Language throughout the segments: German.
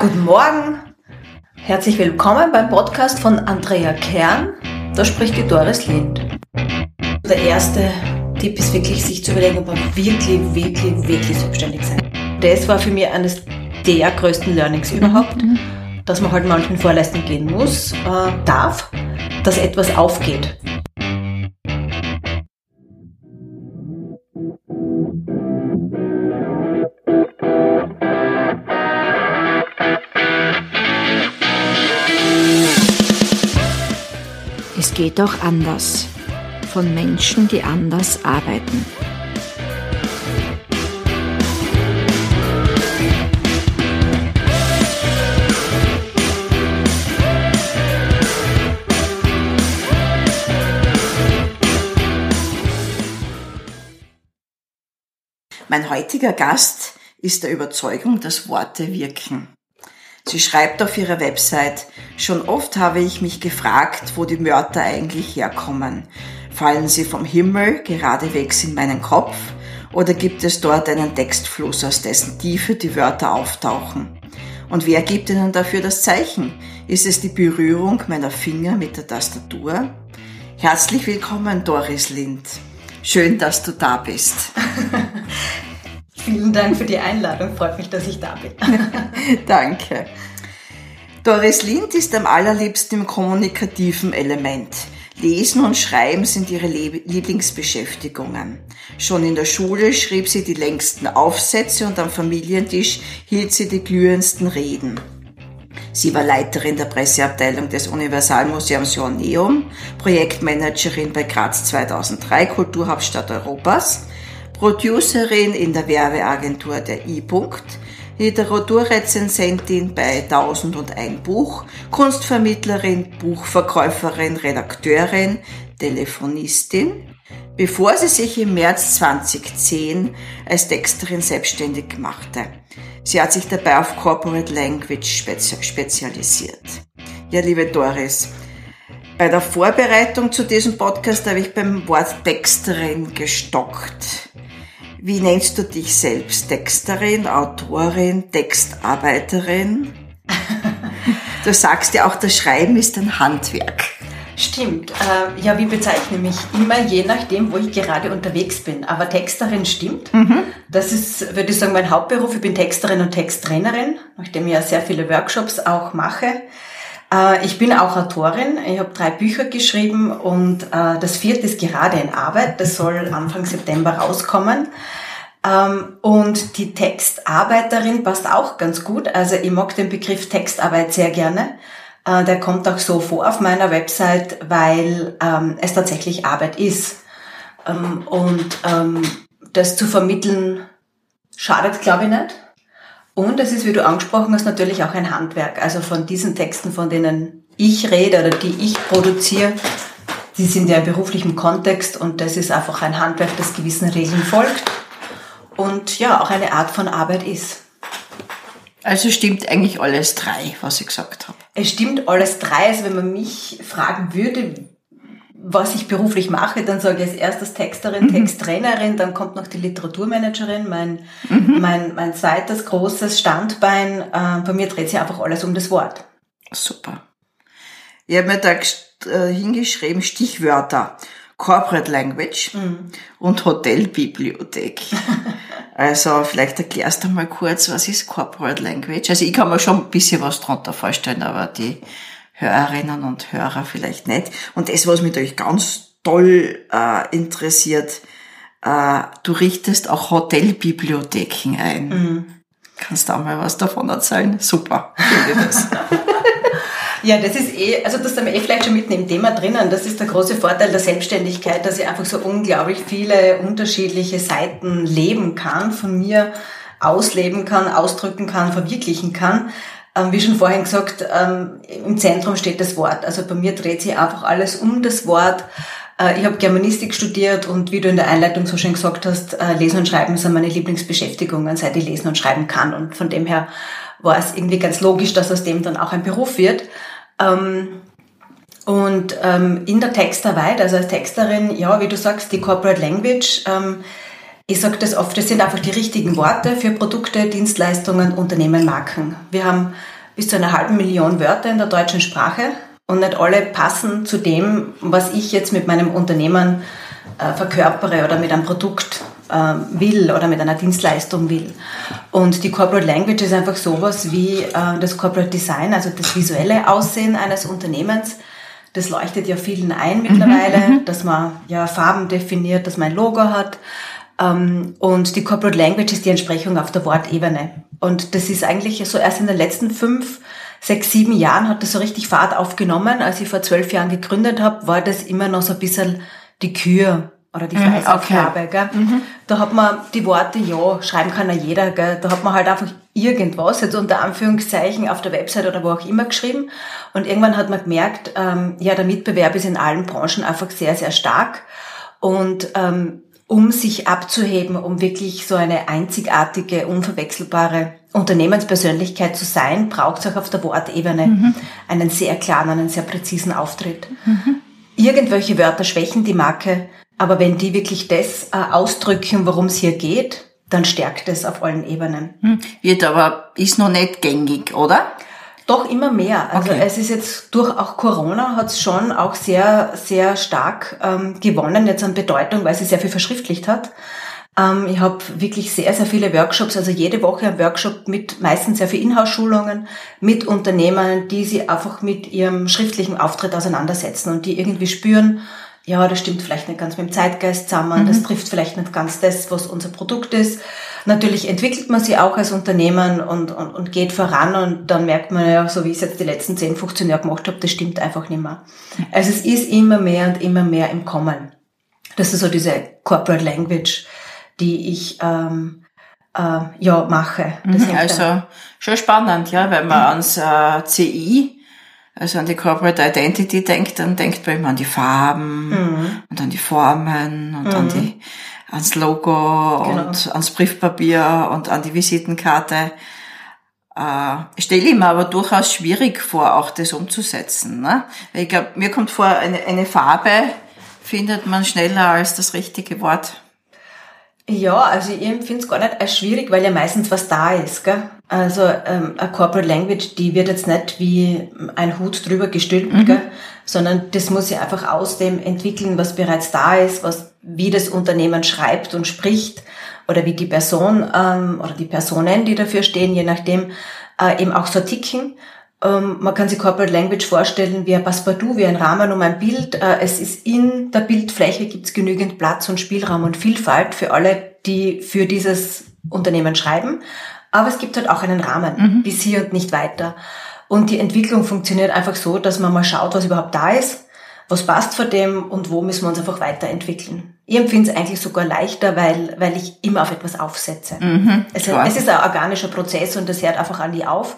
Guten Morgen, herzlich willkommen beim Podcast von Andrea Kern. Da spricht die Doris Lind. Der erste Tipp ist wirklich, sich zu überlegen, ob man wirklich, wirklich, wirklich selbstständig sein. Das war für mich eines der größten Learnings überhaupt, mhm. dass man halt manchen Vorleistungen gehen muss, äh, darf, dass etwas aufgeht. Geht auch anders. Von Menschen, die anders arbeiten. Mein heutiger Gast ist der Überzeugung, dass Worte wirken. Sie schreibt auf ihrer Website, schon oft habe ich mich gefragt, wo die Wörter eigentlich herkommen. Fallen sie vom Himmel geradewegs in meinen Kopf oder gibt es dort einen Textfluss, aus dessen Tiefe die Wörter auftauchen? Und wer gibt ihnen dafür das Zeichen? Ist es die Berührung meiner Finger mit der Tastatur? Herzlich willkommen, Doris Lind. Schön, dass du da bist. Vielen Dank für die Einladung. Freut mich, dass ich da bin. Danke. Doris Lind ist am allerliebsten im kommunikativen Element. Lesen und Schreiben sind ihre Lieblingsbeschäftigungen. Schon in der Schule schrieb sie die längsten Aufsätze und am Familientisch hielt sie die glühendsten Reden. Sie war Leiterin der Presseabteilung des Universalmuseums Joanneum, Projektmanagerin bei Graz 2003 Kulturhauptstadt Europas Producerin in der Werbeagentur der I-Punkt, Literaturrezensentin bei 1001 Buch, Kunstvermittlerin, Buchverkäuferin, Redakteurin, Telefonistin, bevor sie sich im März 2010 als Texterin selbstständig machte. Sie hat sich dabei auf Corporate Language spezialisiert. Ja, liebe Doris, bei der Vorbereitung zu diesem Podcast habe ich beim Wort Texterin gestockt. Wie nennst du dich selbst? Texterin, Autorin, Textarbeiterin? du sagst ja auch, das Schreiben ist ein Handwerk. Stimmt. Äh, ja, wie bezeichne mich? Immer je nachdem, wo ich gerade unterwegs bin. Aber Texterin stimmt. Mhm. Das ist, würde ich sagen, mein Hauptberuf. Ich bin Texterin und Texttrainerin, nachdem ich ja sehr viele Workshops auch mache. Äh, ich bin auch Autorin. Ich habe drei Bücher geschrieben und äh, das vierte ist gerade in Arbeit. Das soll Anfang September rauskommen. Ähm, und die Textarbeiterin passt auch ganz gut. Also ich mag den Begriff Textarbeit sehr gerne. Äh, der kommt auch so vor auf meiner Website, weil ähm, es tatsächlich Arbeit ist. Ähm, und das zu vermitteln schadet, glaube ich, nicht. Und es ist, wie du angesprochen hast, natürlich auch ein Handwerk. Also von diesen Texten, von denen ich rede oder die ich produziere, die sind ja im beruflichen Kontext und das ist einfach ein Handwerk, das gewissen Regeln folgt und ja, auch eine Art von Arbeit ist. Also stimmt eigentlich alles drei, was ich gesagt habe. Es stimmt alles drei. Also wenn man mich fragen würde, was ich beruflich mache, dann sage ich als erstes Texterin, mhm. Texttrainerin, dann kommt noch die Literaturmanagerin, mein, mhm. mein, mein zweites großes Standbein. Äh, bei mir dreht sich einfach alles um das Wort. Super. Ich habe mir da äh, hingeschrieben Stichwörter. Corporate Language mhm. und Hotelbibliothek. also vielleicht erklärst du mal kurz, was ist Corporate Language? Also ich kann mir schon ein bisschen was drunter vorstellen, aber die Hörerinnen und Hörer vielleicht nicht. Und das, was mich natürlich ganz toll äh, interessiert, äh, du richtest auch Hotelbibliotheken ein. Mhm. Kannst du auch mal was davon erzählen? Super, finde das. Ja, das ist eh, also das sind wir eh vielleicht schon mitten im Thema drinnen. Das ist der große Vorteil der Selbstständigkeit, dass ich einfach so unglaublich viele unterschiedliche Seiten leben kann, von mir ausleben kann, ausdrücken kann, verwirklichen kann. Ähm, wie schon vorhin gesagt, ähm, im Zentrum steht das Wort. Also bei mir dreht sich einfach alles um das Wort. Äh, ich habe Germanistik studiert und wie du in der Einleitung so schön gesagt hast, äh, Lesen und Schreiben sind meine Lieblingsbeschäftigungen, seit ich lesen und schreiben kann. Und von dem her war es irgendwie ganz logisch, dass aus dem dann auch ein Beruf wird. Ähm, und in der Textarbeit, also als Texterin, ja, wie du sagst, die Corporate Language, ich sage das oft, das sind einfach die richtigen Worte für Produkte, Dienstleistungen, Unternehmen, Marken. Wir haben bis zu einer halben Million Wörter in der deutschen Sprache und nicht alle passen zu dem, was ich jetzt mit meinem Unternehmen äh, verkörpere oder mit einem Produkt äh, will oder mit einer Dienstleistung will. Und die Corporate Language ist einfach sowas wie äh, das Corporate Design, also das visuelle Aussehen eines Unternehmens. Das leuchtet ja vielen ein mittlerweile, mhm, mhm. dass man ja Farben definiert, dass man ein Logo hat. Ähm, und die Corporate Language ist die Entsprechung auf der Wortebene. Und das ist eigentlich so erst in den letzten fünf, sechs, sieben Jahren hat das so richtig Fahrt aufgenommen. Als ich vor zwölf Jahren gegründet habe, war das immer noch so ein bisschen die Kür oder die mhm, Fleißaufgabe. Okay. Mhm. Da hat man die Worte, ja, schreiben kann ja jeder. Gell? Da hat man halt einfach irgendwas, jetzt unter Anführungszeichen, auf der Website oder wo auch immer geschrieben. Und irgendwann hat man gemerkt, ähm, ja, der Mitbewerb ist in allen Branchen einfach sehr, sehr stark. Und ähm, um sich abzuheben, um wirklich so eine einzigartige, unverwechselbare Unternehmenspersönlichkeit zu sein, braucht es auch auf der Wortebene mhm. einen sehr klaren, einen sehr präzisen Auftritt. Mhm. Irgendwelche Wörter schwächen die Marke, aber wenn die wirklich das äh, ausdrücken, worum es hier geht, dann stärkt es auf allen Ebenen. Mhm. Wird aber, ist noch nicht gängig, oder? Doch immer mehr. Also okay. es ist jetzt durch auch Corona hat es schon auch sehr, sehr stark ähm, gewonnen jetzt an Bedeutung, weil sie sehr viel verschriftlicht hat. Ähm, ich habe wirklich sehr, sehr viele Workshops, also jede Woche ein Workshop mit meistens sehr viel Inhouse-Schulungen mit Unternehmern, die sie einfach mit ihrem schriftlichen Auftritt auseinandersetzen und die irgendwie spüren, ja, das stimmt vielleicht nicht ganz mit dem Zeitgeist zusammen, mhm. das trifft vielleicht nicht ganz das, was unser Produkt ist. Natürlich entwickelt man sich auch als Unternehmen und, und, und geht voran und dann merkt man ja, so wie ich es jetzt die letzten 10, 15 Jahre gemacht habe, das stimmt einfach nicht mehr. Also es ist immer mehr und immer mehr im Kommen. Das ist so diese Corporate Language, die ich ähm, äh, ja mache. Mhm, also schon spannend, ja, wenn man ans äh, CI also an die Corporate Identity denkt, dann denkt man immer an die Farben mhm. und an die Formen und mhm. an die, ans Logo genau. und ans Briefpapier und an die Visitenkarte. Äh, stelle ich mir aber durchaus schwierig vor, auch das umzusetzen. Ne? Ich glaube, mir kommt vor, eine, eine Farbe findet man schneller als das richtige Wort. Ja, also ich empfinde es gar nicht als schwierig, weil ja meistens was da ist. Gell? Also ähm, eine Corporate Language, die wird jetzt nicht wie ein Hut drüber gestülpt, mhm. gell? sondern das muss sich einfach aus dem entwickeln, was bereits da ist, was wie das Unternehmen schreibt und spricht oder wie die Person ähm, oder die Personen, die dafür stehen, je nachdem, äh, eben auch so ticken. Ähm, man kann sich Corporate Language vorstellen wie ein Passepartout, wie ein Rahmen um ein Bild. Äh, es ist in der Bildfläche gibt es genügend Platz und Spielraum und Vielfalt für alle, die für dieses Unternehmen schreiben. Aber es gibt halt auch einen Rahmen, mhm. bis hier und nicht weiter. Und die Entwicklung funktioniert einfach so, dass man mal schaut, was überhaupt da ist, was passt vor dem und wo müssen wir uns einfach weiterentwickeln. Ich empfinde es eigentlich sogar leichter, weil, weil ich immer auf etwas aufsetze. Mhm, es, es, ist ein organischer Prozess und das hört einfach an die auf.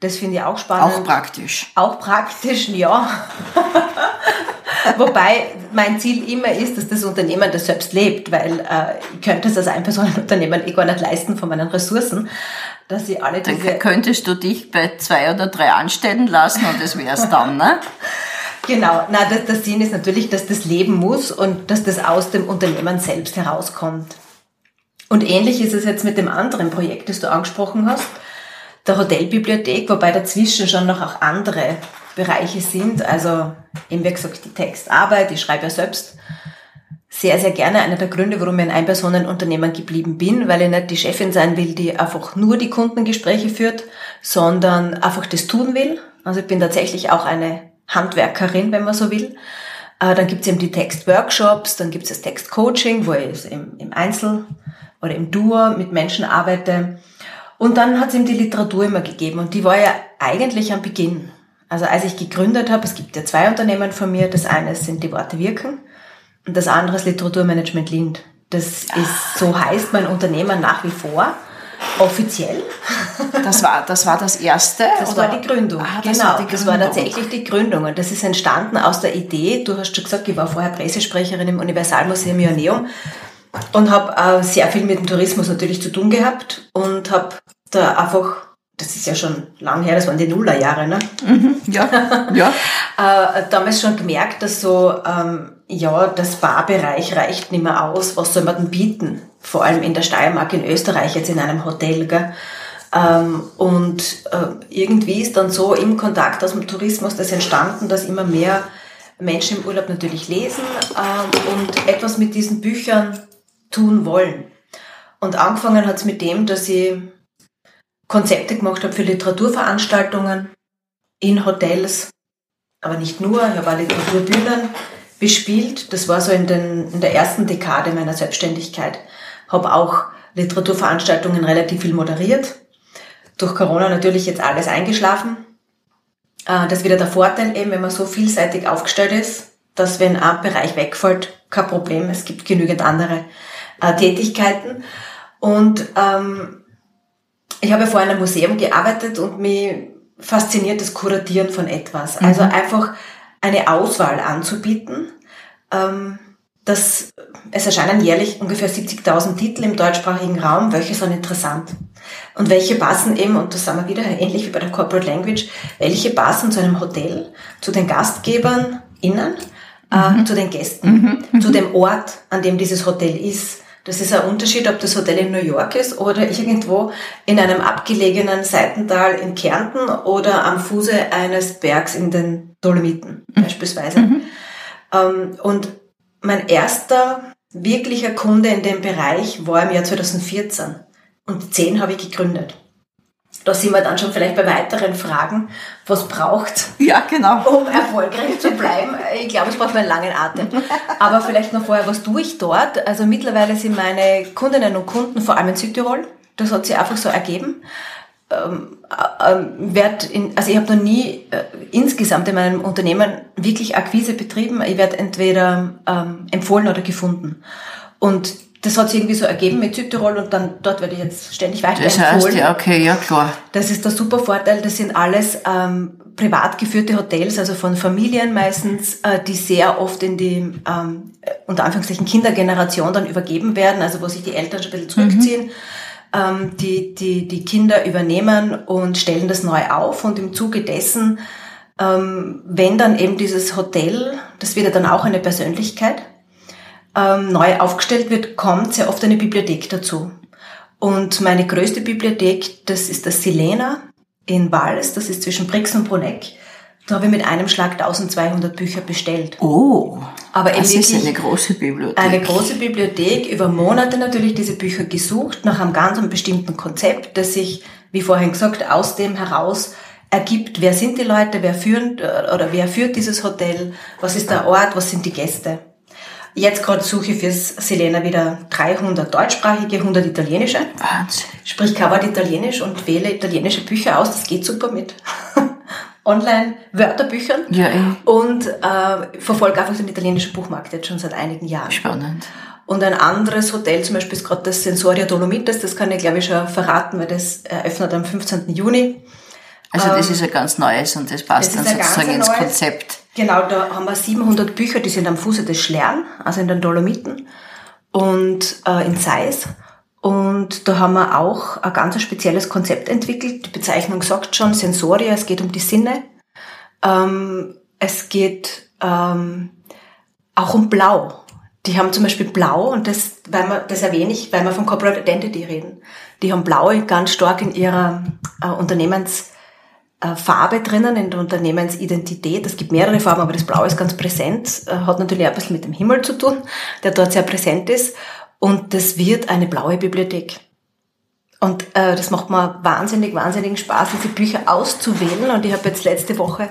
Das finde ich auch spannend. Auch praktisch. Auch praktisch, ja. Wobei mein Ziel immer ist, dass das Unternehmen das selbst lebt, weil äh, ich könnte es als Einpersonenunternehmen eh gar nicht leisten von meinen Ressourcen, dass ich alle diese... Dann könntest du dich bei zwei oder drei anstellen lassen und das wär's dann, ne? Genau, na, das, der Sinn ist natürlich, dass das leben muss und dass das aus dem Unternehmen selbst herauskommt. Und ähnlich ist es jetzt mit dem anderen Projekt, das du angesprochen hast der Hotelbibliothek, wobei dazwischen schon noch auch andere Bereiche sind. Also eben wie gesagt die Textarbeit, ich schreibe ja selbst sehr, sehr gerne. Einer der Gründe, warum ich ein Einpersonenunternehmen geblieben bin, weil ich nicht die Chefin sein will, die einfach nur die Kundengespräche führt, sondern einfach das tun will. Also ich bin tatsächlich auch eine Handwerkerin, wenn man so will. Äh, dann gibt es eben die Textworkshops, dann gibt es das Textcoaching, wo ich im, im Einzel oder im Duo mit Menschen arbeite. Und dann hat es ihm die Literatur immer gegeben und die war ja eigentlich am Beginn. Also als ich gegründet habe, es gibt ja zwei Unternehmen von mir, das eine sind die Worte wirken und das andere ist Literaturmanagement Lind. Das ist, so heißt mein Unternehmen nach wie vor. Offiziell. Das war, das war das erste? Das oder? war die Gründung. Ah, das genau, war die Gründung. das war tatsächlich die Gründung. Und das ist entstanden aus der Idee, du hast schon gesagt, ich war vorher Pressesprecherin im Universalmuseum Ioneum und habe äh, sehr viel mit dem Tourismus natürlich zu tun gehabt und habe da einfach, das ist ja schon lang her, das waren die Nullerjahre, ne? Mhm, ja, ja. äh, damals schon gemerkt, dass so ähm, ja, der Spa-Bereich reicht nicht mehr aus. Was soll man denn bieten? Vor allem in der Steiermark in Österreich, jetzt in einem Hotel. Gell? Ähm, und äh, irgendwie ist dann so im Kontakt aus dem Tourismus das entstanden, dass immer mehr Menschen im Urlaub natürlich lesen ähm, und etwas mit diesen Büchern tun wollen. Und angefangen hat es mit dem, dass ich Konzepte gemacht habe für Literaturveranstaltungen in Hotels, aber nicht nur, ich habe auch Literaturbühnen bespielt. Das war so in, den, in der ersten Dekade meiner Selbstständigkeit. Habe auch Literaturveranstaltungen relativ viel moderiert. Durch Corona natürlich jetzt alles eingeschlafen. Äh, das ist wieder der Vorteil eben, wenn man so vielseitig aufgestellt ist, dass wenn ein Bereich wegfällt, kein Problem, es gibt genügend andere äh, Tätigkeiten. Und ähm, ich habe vor einem Museum gearbeitet und mich fasziniert das Kuratieren von etwas. Also mhm. einfach eine Auswahl anzubieten. Ähm, das, es erscheinen jährlich ungefähr 70.000 Titel im deutschsprachigen Raum. Welche sind interessant? Und welche passen eben, und das sagen wir wieder, ähnlich wie bei der Corporate Language, welche passen zu einem Hotel, zu den Gastgebern innen, äh, mhm. äh, zu den Gästen, mhm. zu dem Ort, an dem dieses Hotel ist. Das ist ein Unterschied, ob das Hotel in New York ist oder irgendwo in einem abgelegenen Seitental in Kärnten oder am Fuße eines Bergs in den Dolomiten mhm. beispielsweise. Mhm. Ähm, und mein erster wirklicher Kunde in dem Bereich war im Jahr 2014 und 10 habe ich gegründet. Da sind wir dann schon vielleicht bei weiteren Fragen, was braucht, ja, genau. um erfolgreich zu bleiben. Ich glaube, es braucht einen langen Atem. Aber vielleicht noch vorher, was tue ich dort? Also mittlerweile sind meine Kundinnen und Kunden vor allem in Südtirol. Das hat sich einfach so ergeben. Ähm, äh, werd in, also ich habe noch nie äh, insgesamt in meinem Unternehmen wirklich Akquise betrieben. Ich werde entweder ähm, empfohlen oder gefunden. Und das hat sich irgendwie so ergeben mit Südtirol und dann dort werde ich jetzt ständig weiter das heißt, ja, okay, ja klar. Das ist der super Vorteil. Das sind alles ähm, privat geführte Hotels, also von Familien meistens, äh, die sehr oft in die ähm, unter Anführungszeichen Kindergeneration dann übergeben werden, also wo sich die Eltern schon ein bisschen zurückziehen. Mhm ähm, die, die, die Kinder übernehmen und stellen das neu auf und im Zuge dessen, ähm, wenn dann eben dieses Hotel, das wird ja dann auch eine Persönlichkeit, ähm, neu aufgestellt wird, kommt sehr oft eine Bibliothek dazu. Und meine größte Bibliothek, das ist das Silena in Wals, das ist zwischen Brix und Bruneck. Da habe ich mit einem Schlag 1200 Bücher bestellt. Oh, aber das ist eine große Bibliothek. Eine große Bibliothek, über Monate natürlich diese Bücher gesucht, nach einem ganz bestimmten Konzept, das sich, wie vorhin gesagt, aus dem heraus ergibt, wer sind die Leute, wer führt, oder wer führt dieses Hotel, was ist der Ort, was sind die Gäste. Jetzt gerade suche ich fürs Selena wieder 300 deutschsprachige, 100 italienische. Wahnsinn. Sprich, cover Italienisch und wähle italienische Bücher aus. Das geht super mit Online-Wörterbüchern. Ja, eh. Und äh, verfolge einfach den italienischen Buchmarkt jetzt schon seit einigen Jahren. Spannend. Und ein anderes Hotel zum Beispiel ist gerade das Sensoria Dolomites, das kann ich glaube ich schon verraten, weil das eröffnet am 15. Juni. Also das ähm, ist ein ganz neues und das passt das dann sozusagen ins. Konzept. Genau, da haben wir 700 Bücher, die sind am Fuße des Schlern, also in den Dolomiten und äh, in Zeiss. Und da haben wir auch ein ganz spezielles Konzept entwickelt. Die Bezeichnung sagt schon Sensoria, es geht um die Sinne. Ähm, es geht ähm, auch um Blau. Die haben zum Beispiel Blau, und das, weil man, das erwähne ich, weil wir von Corporate Identity reden. Die haben Blau ganz stark in ihrer äh, Unternehmensfarbe äh, drinnen, in der Unternehmensidentität. Es gibt mehrere Farben, aber das Blau ist ganz präsent, äh, hat natürlich auch ein bisschen mit dem Himmel zu tun, der dort sehr präsent ist. Und das wird eine blaue Bibliothek. Und äh, das macht mir wahnsinnig, wahnsinnigen Spaß, diese Bücher auszuwählen. Und ich habe jetzt letzte Woche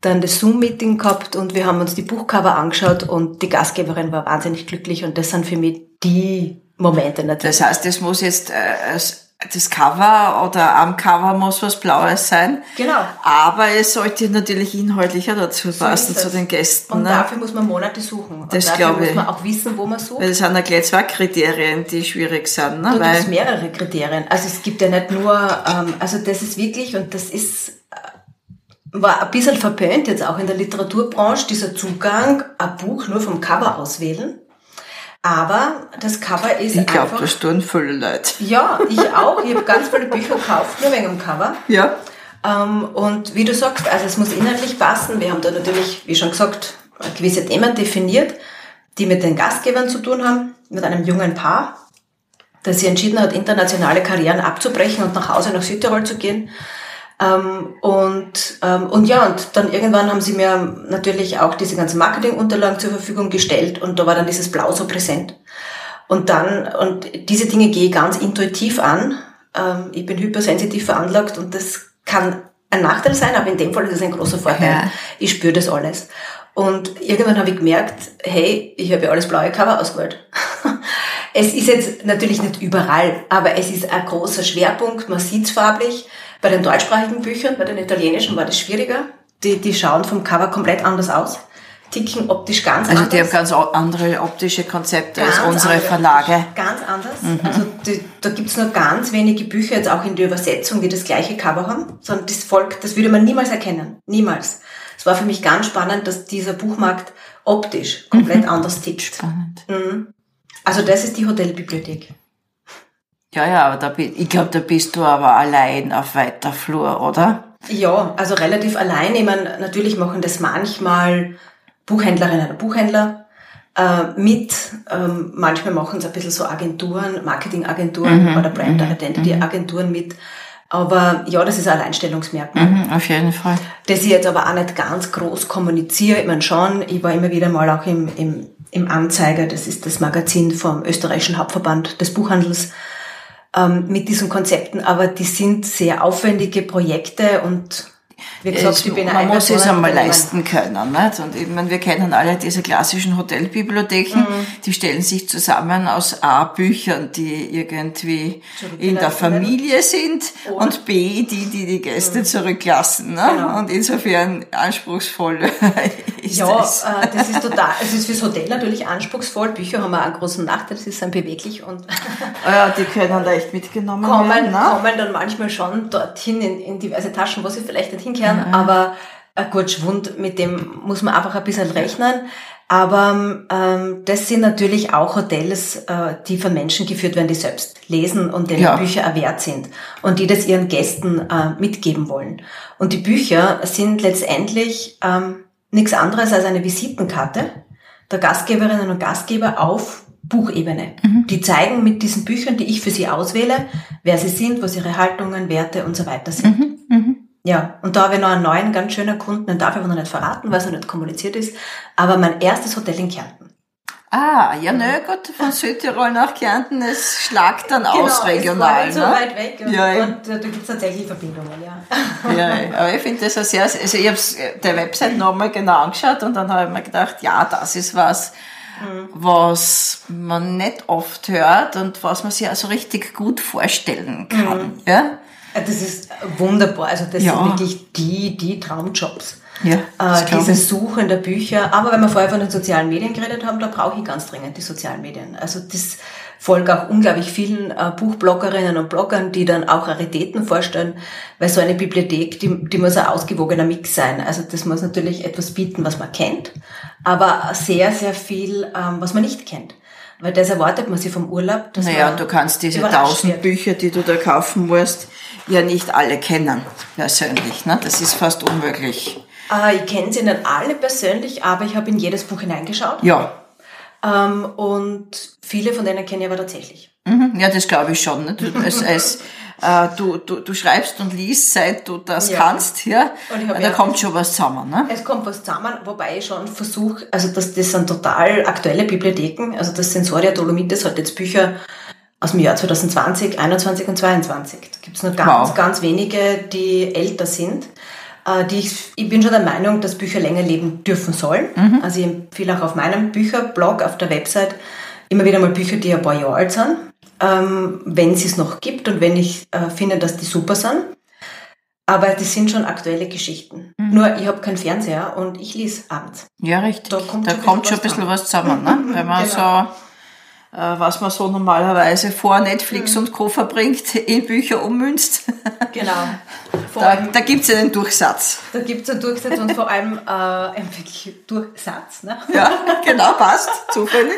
dann das Zoom-Meeting gehabt und wir haben uns die Buchcover angeschaut und die Gastgeberin war wahnsinnig glücklich und das sind für mich die Momente natürlich. Das heißt, es muss jetzt äh, das Cover oder am Cover muss was Blaues sein. Genau. Aber es sollte natürlich inhaltlicher dazu passen so zu den Gästen. Und ne? dafür muss man Monate suchen. Und das dafür glaube muss man auch wissen, wo man sucht. Weil das sind ja gleich zwei Kriterien, die schwierig sind. Ne? Da gibt es mehrere Kriterien. Also es gibt ja nicht nur, ähm, also das ist wirklich, und das ist äh, war ein bisschen verpönt jetzt auch in der Literaturbranche, dieser Zugang, ein Buch nur vom Cover auswählen. Aber das Cover ist ich glaub, einfach... Ich glaube, da stehen viele Leute. Ja, ich auch. Ich habe ganz viele Bücher gekauft, nur wegen dem Cover. Ja. Ähm, und wie du sagst, also es muss inhaltlich passen. Wir haben da natürlich, wie schon gesagt, gewisse Themen definiert, die mit den Gastgebern zu tun haben, mit einem jungen Paar, das sich entschieden hat, internationale Karrieren abzubrechen und nach Hause nach Südtirol zu gehen. Ähm, und, ähm, und ja, und dann irgendwann haben sie mir natürlich auch diese ganzen Marketingunterlagen zur Verfügung gestellt und da war dann dieses Blau so präsent. Und dann, und diese Dinge gehe ich ganz intuitiv an. Ähm, ich bin hypersensitiv veranlagt und das kann ein Nachteil sein, aber in dem Fall ist es ein großer Vorteil. Ja. Ich spüre das alles. Und irgendwann habe ich gemerkt, hey, ich habe ja alles blaue Cover ausgewählt. es ist jetzt natürlich nicht überall, aber es ist ein großer Schwerpunkt, man sieht es farblich. Bei den deutschsprachigen Büchern, bei den italienischen war das schwieriger. Die, die schauen vom Cover komplett anders aus ticken optisch ganz also anders. Also die haben ganz andere optische Konzepte ganz als unsere andere, Verlage. Ganz anders. Mhm. Also die, da gibt's nur ganz wenige Bücher, jetzt auch in der Übersetzung, die das gleiche Cover haben, sondern das Volk, das würde man niemals erkennen. Niemals. Es war für mich ganz spannend, dass dieser Buchmarkt optisch komplett mhm. anders tickt. Spannend. Mhm. Also das ist die Hotelbibliothek. Ja, ja, aber da, ich glaube, da bist du aber allein auf weiter Flur, oder? Ja, also relativ allein. Ich meine, natürlich machen das manchmal Buchhändlerinnen und Buchhändler äh, mit. Ähm, manchmal machen es ein bisschen so Agenturen, Marketingagenturen mhm. oder Brand mhm. Identity Agenturen mit. Aber ja, das ist ein Alleinstellungsmerkmal. Mhm, auf jeden Fall. Das ich jetzt aber auch nicht ganz groß kommuniziere. Ich meine schon, ich war immer wieder mal auch im, im, im Anzeiger, das ist das Magazin vom österreichischen Hauptverband des Buchhandels, ähm, mit diesen Konzepten. Aber die sind sehr aufwendige Projekte und wie gesagt, ich bin man muss es einmal leisten können. Nicht? Und ich meine, wir kennen alle diese klassischen Hotelbibliotheken, mhm. die stellen sich zusammen aus A, Büchern, die irgendwie in der Familie sind oh. und B, die, die die Gäste mhm. zurücklassen. Ne? Genau. Und insofern anspruchsvoll ist ja, das. Ja, äh, das ist total, es ist fürs Hotel natürlich anspruchsvoll. Bücher haben auch einen großen Nachteil, sie sind beweglich und ja, die können leicht mitgenommen kommen, werden. Ne? Kommen dann manchmal schon dorthin in, in diverse Taschen, wo sie vielleicht nicht hinkehren, mhm. aber ein gut Schwund, mit dem muss man einfach ein bisschen rechnen. Aber ähm, das sind natürlich auch Hotels, äh, die von Menschen geführt werden, die selbst lesen und deren ja. Bücher erwehrt sind und die das ihren Gästen äh, mitgeben wollen. Und die Bücher sind letztendlich ähm, nichts anderes als eine Visitenkarte der Gastgeberinnen und Gastgeber auf Buchebene. Mhm. Die zeigen mit diesen Büchern, die ich für sie auswähle, wer sie sind, was ihre Haltungen, Werte und so weiter sind. Mhm. Mhm. Ja, und da habe ich noch einen neuen, ganz schönen Kunden, den darf ich aber noch nicht verraten, weil es noch nicht kommuniziert ist, aber mein erstes Hotel in Kärnten. Ah, ja, nö, gut, von Südtirol nach Kärnten, es schlagt dann genau, aus regional. Es war ne? so weit weg und, ja, und da gibt es tatsächlich Verbindungen, ja. Ja, aber ich finde das auch sehr, also ich habe der Website nochmal genau angeschaut und dann habe ich mir gedacht, ja, das ist was, mhm. was man nicht oft hört und was man sich also richtig gut vorstellen kann, mhm. ja. Das ist wunderbar. Also das ja. sind wirklich die, die Traumjobs. Ja, äh, diese Suche der Bücher. Aber wenn wir vorher von den sozialen Medien geredet haben, da brauche ich ganz dringend die sozialen Medien. Also das folge auch unglaublich vielen äh, Buchbloggerinnen und Bloggern, die dann auch Raritäten vorstellen, weil so eine Bibliothek, die, die muss ein ausgewogener Mix sein. Also das muss natürlich etwas bieten, was man kennt, aber sehr, sehr viel, ähm, was man nicht kennt. Weil das erwartet man sich vom Urlaub. Dass naja, du kannst diese tausend Bücher, die du da kaufen musst, ja nicht alle kennen, persönlich. Ne? Das ist fast unmöglich. Äh, ich kenne sie nicht alle persönlich, aber ich habe in jedes Buch hineingeschaut. Ja. Ähm, und viele von denen kenne ich aber tatsächlich. Mhm, ja, das glaube ich schon. Ne? Du, als, als, äh, du, du, du schreibst und liest, seit du das ja. kannst, ja. da ja kommt schon was zusammen. Ne? Es kommt was zusammen, wobei ich schon versuche, also das, das sind total aktuelle Bibliotheken, also das Sensoria Dolomites hat jetzt Bücher aus dem Jahr 2020, 21 und 22. Da gibt es nur ganz, wow. ganz wenige, die älter sind. Äh, die ich, ich bin schon der Meinung, dass Bücher länger leben dürfen sollen. Mhm. Also ich empfehle auch auf meinem Bücherblog, auf der Website, immer wieder mal Bücher, die ein paar Jahre alt sind, ähm, wenn es es noch gibt und wenn ich äh, finde, dass die super sind. Aber das sind schon aktuelle Geschichten. Mhm. Nur ich habe keinen Fernseher und ich lese abends. Ja, richtig. Da kommt, da schon, kommt schon ein bisschen was zusammen, ne? wenn man genau. so was man so normalerweise vor Netflix mhm. und Co. verbringt, in Bücher ummünzt. Genau. vor Da, allem, da gibt's ja den Durchsatz. da gibt's einen Durchsatz und vor allem äh, einen wirklich Durchsatz. Ne? Ja, genau, passt. Zufällig.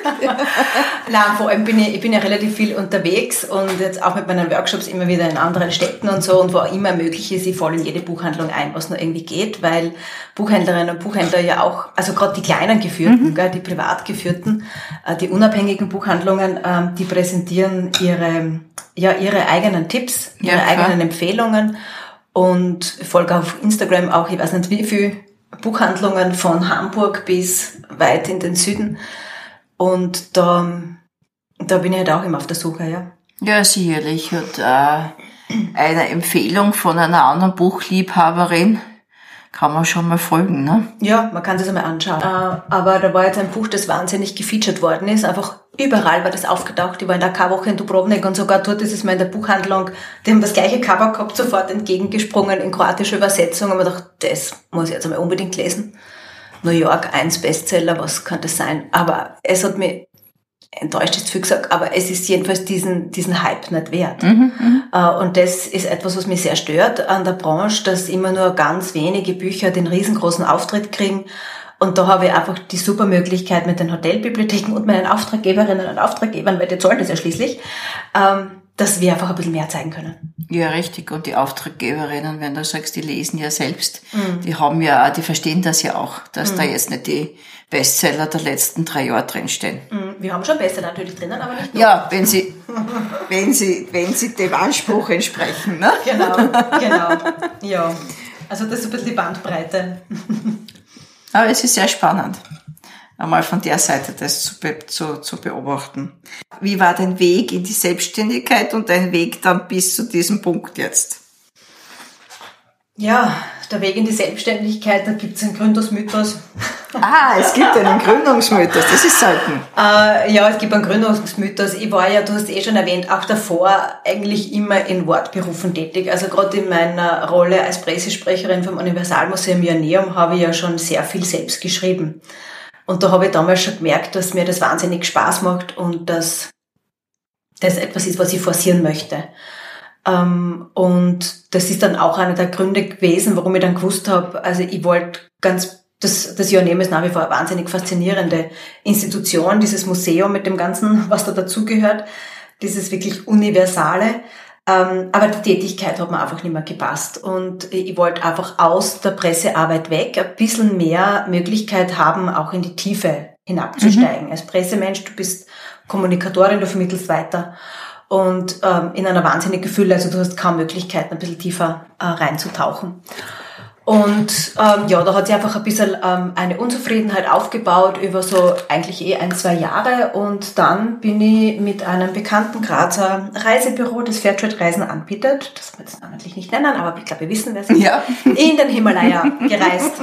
Nein, vor allem bin ich, ich bin ja relativ viel unterwegs und jetzt auch mit meinen Workshops immer wieder in anderen Städten und so und wo auch immer möglich ist, ich falle in jede Buchhandlung ein, was nur irgendwie geht, weil Buchhändlerinnen und Buchhändler ja auch, also gerade die kleinen geführten, gell, die privat geführten, äh, die unabhängigen Buchhandlungen, ähm, die präsentieren ihre, ja, ihre eigenen Tipps, ihre Ja, eigenen Empfehlungen und folge auf Instagram auch, ich weiß nicht wie viel Buchhandlungen von Hamburg bis weit in den Süden und da, da bin ich halt auch immer auf der Suche, ja. Ja, sicherlich. Und äh, eine Empfehlung von einer anderen Buchliebhaberin kann man schon mal folgen, ne? Ja, man kann sich das einmal anschauen. Äh, aber da war jetzt ein Buch, das wahnsinnig gefeatured worden ist. Einfach überall war das aufgetaucht. Ich war in der K-Woche in Dubrovnik und sogar dort ist es mal in der Buchhandlung. Die haben das gleiche Cover gehabt, sofort entgegengesprungen in kroatischer Übersetzung. Und man dachte, das muss ich jetzt einmal unbedingt lesen. New York, eins Bestseller, was kann das sein? Aber es hat mich enttäuscht ist viel gesagt, aber es ist jedenfalls diesen, diesen Hype nicht wert. Äh, Und das ist etwas, was mich sehr stört an der Branche, dass immer nur ganz wenige Bücher den riesengroßen Auftritt kriegen. Und da habe ich einfach die super Möglichkeit mit den Hotelbibliotheken und meinen Auftraggeberinnen und Auftraggebern, weil die zahlen das ja schließlich, ähm, dass wir einfach ein bisschen mehr zeigen können. Ja, richtig. Und die Auftraggeberinnen, wenn du sagst, die lesen ja selbst, Mhm. die haben ja, die verstehen das ja auch, dass da jetzt nicht die Bestseller der letzten drei Jahre drinstehen. Mhm, Wir haben schon besser natürlich drinnen, aber nicht nur. Ja, wenn sie, wenn sie, wenn sie dem Anspruch entsprechen, ne? Genau, genau. Ja. Also das ist ein bisschen die Bandbreite. Aber es ist sehr spannend, einmal von der Seite das zu, be zu, zu beobachten. Wie war dein Weg in die Selbstständigkeit und dein Weg dann bis zu diesem Punkt jetzt? Ja, der Weg in die Selbstständigkeit, da gibt's einen Gründungsmythos. Ah, es gibt einen Gründungsmythos, das ist selten. Äh, ja, es gibt einen Gründungsmythos. Ich war ja, du hast eh schon erwähnt, auch davor eigentlich immer in Wortberufen tätig. Also gerade in meiner Rolle als Pressesprecherin vom Universalmuseum Joanneum habe ich ja schon sehr viel selbst geschrieben. Und da habe ich damals schon gemerkt, dass mir das wahnsinnig Spaß macht und dass das etwas ist, was ich forcieren möchte. Ähm, und das ist dann auch einer der Gründe gewesen, warum ich dann gewusst habe, also ich wollte ganz, das, das Joanneum ist nach wie vor eine wahnsinnig faszinierende Institution, dieses Museum mit dem Ganzen, was da dazugehört, dieses wirklich Universale. Ähm, aber die Tätigkeit hat mir einfach nicht mehr gepasst. Und ich wollte einfach aus der Pressearbeit weg, ein bisschen mehr Möglichkeit haben, auch in die Tiefe hinabzusteigen. Als Pressemensch, du bist Kommunikatorin, du vermittelst weiter und ähm, in einer wahnsinnigen Fülle, also du hast kaum Möglichkeiten, ein bisschen tiefer äh, reinzutauchen. Und ähm, ja, da hat sich einfach ein bisschen ähm, eine Unzufriedenheit aufgebaut über so eigentlich eh ein, zwei Jahre. Und dann bin ich mit einem bekannten Grazer Reisebüro, das Fairtrade Reisen anbietet, das wir jetzt namentlich nicht nennen, aber ich glaube, wir wissen, wer es ist, Ja. in den Himalaya gereist.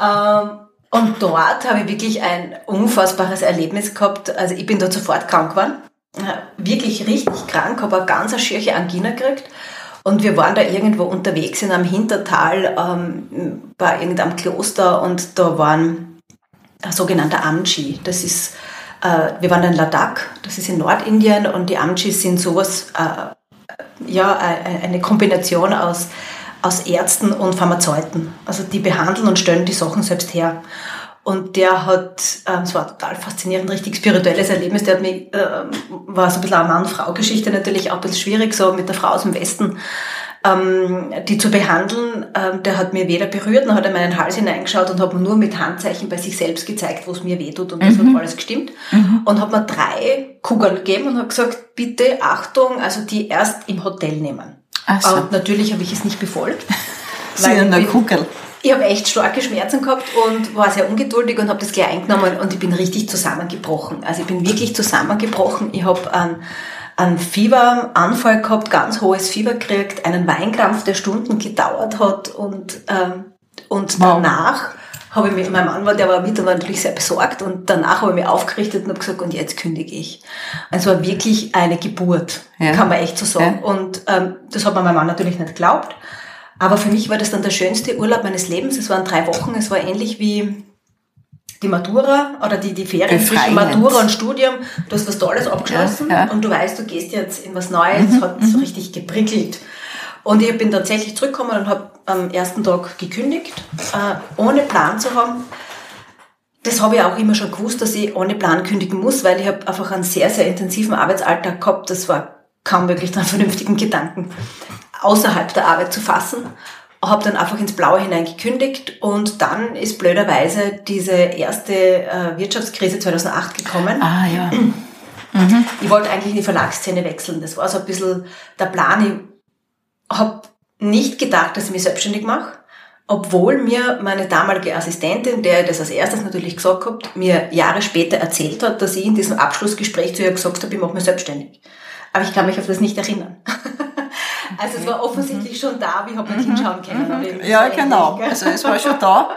ähm, und dort habe ich wirklich ein unfassbares Erlebnis gehabt. Also ich bin dort sofort krank geworden. Wirklich richtig krank, habe eine ganz schierche Angina gekriegt. Und wir waren da irgendwo unterwegs in einem Hintertal ähm, bei irgendeinem Kloster und da waren ein sogenannter Amchi. Das ist, äh, wir waren in Ladakh, das ist in Nordindien und die Amchis sind sowas, äh, ja, äh, eine Kombination aus, aus Ärzten und Pharmazeuten. Also die behandeln und stellen die Sachen selbst her. Und der hat, ähm, es war total faszinierend, richtig spirituelles Erlebnis. Der hat mich, ähm, war so ein bisschen eine Mann-Frau-Geschichte natürlich auch ein bisschen schwierig, so mit der Frau aus dem Westen, ähm, die zu behandeln. Ähm, der hat mir weder berührt, noch hat er in meinen Hals hineingeschaut und hat mir nur mit Handzeichen bei sich selbst gezeigt, wo es mir wehtut und das hat alles gestimmt. Und hat mir drei Kugeln gegeben und hat gesagt, bitte Achtung, also die erst im Hotel nehmen. So. Und natürlich habe ich es nicht befolgt. Sie eine bin- Kugel. ich habe echt starke Schmerzen gehabt und war sehr ungeduldig und habe das gleich eingenommen und ich bin richtig zusammengebrochen. Also ich bin wirklich zusammengebrochen. Ich habe einen, einen Fieberanfall gehabt, ganz hohes Fieber gekriegt, einen Weinkrampf, der Stunden gedauert hat und, ähm, und Wow. danach habe ich mich, mein Mann war, der war mit und war natürlich sehr besorgt und danach habe ich mich aufgerichtet und habe gesagt, und jetzt kündige ich. Also es war wirklich eine Geburt, Ja. kann man echt so sagen. Ja. Und ähm, das hat mir mein Mann natürlich nicht geglaubt. Aber für mich war das dann der schönste Urlaub meines Lebens. Es waren drei Wochen. Es war ähnlich wie die Matura oder die, die Ferien zwischen. Matura und Studium. Du hast was Tolles abgeschlossen Ja, ja. und du weißt, du gehst jetzt in was Neues. Es hat so richtig geprickelt. Und ich bin tatsächlich zurückgekommen und habe am ersten Tag gekündigt, äh, ohne Plan zu haben. Das habe ich auch immer schon gewusst, dass ich ohne Plan kündigen muss, weil ich habe einfach einen sehr, sehr intensiven Arbeitsalltag gehabt. Das war kaum möglich, dann vernünftigen Gedanken außerhalb der Arbeit zu fassen. Habe dann einfach ins Blaue hinein gekündigt und dann ist blöderweise diese erste äh, Wirtschaftskrise 2008 gekommen. Ah ja. Mhm. Ich wollte eigentlich in die Verlagsszene wechseln. Das war so ein bisschen der Plan. Ich habe nicht gedacht, dass ich mich selbstständig mache, obwohl mir meine damalige Assistentin, der das als erstes natürlich gesagt hat, mir Jahre später erzählt hat, dass ich in diesem Abschlussgespräch zu ihr gesagt habe, ich mache mich selbstständig. Aber ich kann mich auf das nicht erinnern. Also es war offensichtlich schon da, wie habe ich hinschauen können. Ja, genau. Also es war schon da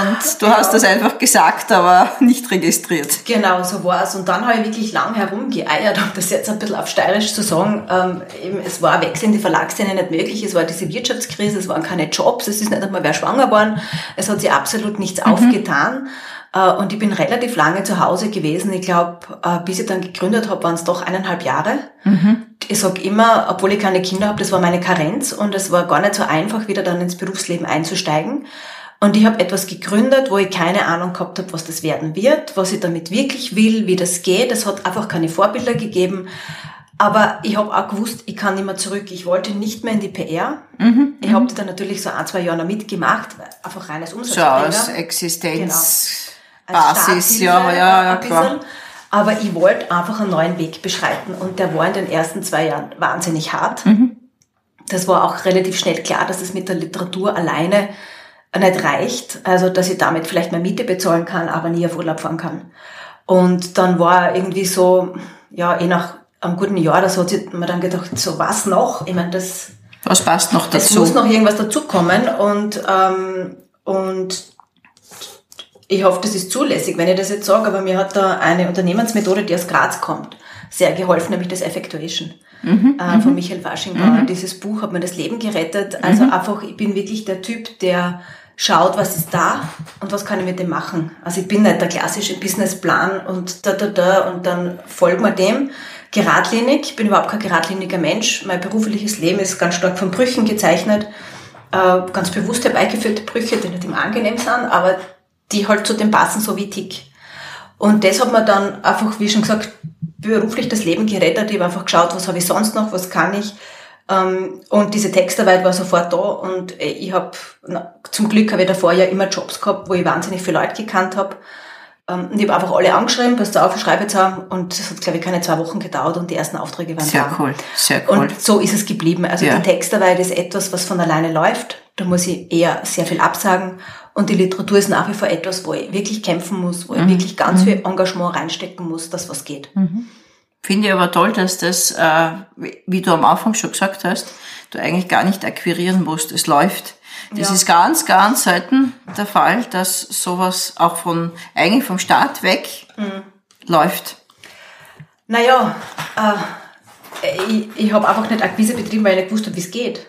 und du hast das einfach gesagt, aber nicht registriert. Genau, so war es. Und dann habe ich wirklich lang herumgeeiert, um das jetzt ein bisschen auf steirisch zu sagen. Ähm, eben, es war ein Wechsel in die Verlagsszene nicht möglich, es war diese Wirtschaftskrise, es waren keine Jobs, es ist nicht einmal wer schwanger geworden, es hat sich absolut nichts mhm. aufgetan. Äh, und ich bin relativ lange zu Hause gewesen. Ich glaube, äh, bis ich dann gegründet habe, waren es doch eineinhalb Jahre. Mhm. Ich sag immer, obwohl ich keine Kinder habe, das war meine Karenz und es war gar nicht so einfach, wieder dann ins Berufsleben einzusteigen. Und ich habe etwas gegründet, wo ich keine Ahnung gehabt habe, was das werden wird, was ich damit wirklich will, wie das geht. Es hat einfach keine Vorbilder gegeben. Aber ich habe auch gewusst, ich kann nicht mehr zurück. Ich wollte nicht mehr in die PR. Mhm, ich habe dann natürlich so ein, zwei Jahre noch mitgemacht, einfach reines Umsatzbringer. So aus Existenz. Genau Basis, ja, ja, ja, klar. Aber ich wollte einfach einen neuen Weg beschreiten und der war in den ersten zwei Jahren wahnsinnig hart. Mhm. Das war auch relativ schnell klar, dass es mit der Literatur alleine nicht reicht. Also, dass ich damit vielleicht mehr Miete bezahlen kann, aber nie auf Urlaub fahren kann. Und dann war irgendwie so, ja, eh nach einem guten Jahr, da hat man dann gedacht, so was noch? Ich meine, das... Was passt noch dazu? Es muss noch irgendwas dazukommen und, ähm, und ich hoffe, das ist zulässig, wenn ich das jetzt sage, aber mir hat da eine Unternehmensmethode, die aus Graz kommt, sehr geholfen, nämlich das Effectuation mhm, äh, von mhm. Michael Faschingbauer. Mhm. Dieses Buch hat mir das Leben gerettet. Also mhm. einfach, ich bin wirklich der Typ, der schaut, was ist da und was kann ich mit dem machen. Also ich bin nicht der klassische Businessplan und da, da, da und dann folgt man dem. Geradlinig, ich bin überhaupt kein geradliniger Mensch. Mein berufliches Leben ist ganz stark von Brüchen gezeichnet. Äh, ganz bewusst herbeigeführte Brüche, die nicht immer angenehm sind, aber die halt zu dem passen, so wie Tick. Und das hat man dann einfach, wie schon gesagt, beruflich das Leben gerettet. Ich habe einfach geschaut, was habe ich sonst noch, was kann ich. Ähm, und diese Textarbeit war sofort da und äh, ich habe, zum Glück habe ich davor ja immer Jobs gehabt, wo ich wahnsinnig viele Leute gekannt habe. Ähm, und ich habe einfach alle angeschrieben, passt auf, ich schreibe jetzt haben. Und das hat, glaube ich, keine zwei Wochen gedauert und die ersten Aufträge waren sehr da. Sehr cool, sehr cool. Und so ist es geblieben. Also ja. die Textarbeit ist etwas, was von alleine läuft. Da muss ich eher sehr viel absagen. Und die Literatur ist nach wie vor etwas, wo ich wirklich kämpfen muss, wo ich mhm. wirklich ganz viel mhm. Engagement reinstecken muss, dass was geht. Mhm. Finde ich aber toll, dass das, äh, wie du am Anfang schon gesagt hast, du eigentlich gar nicht akquirieren musst. Es läuft. Das ja. ist ganz, ganz selten der Fall, dass sowas auch von, eigentlich vom Start weg mhm. läuft. Naja, äh, ich, ich habe einfach nicht Akquise betrieben, weil ich nicht gewusst habe, wie es geht.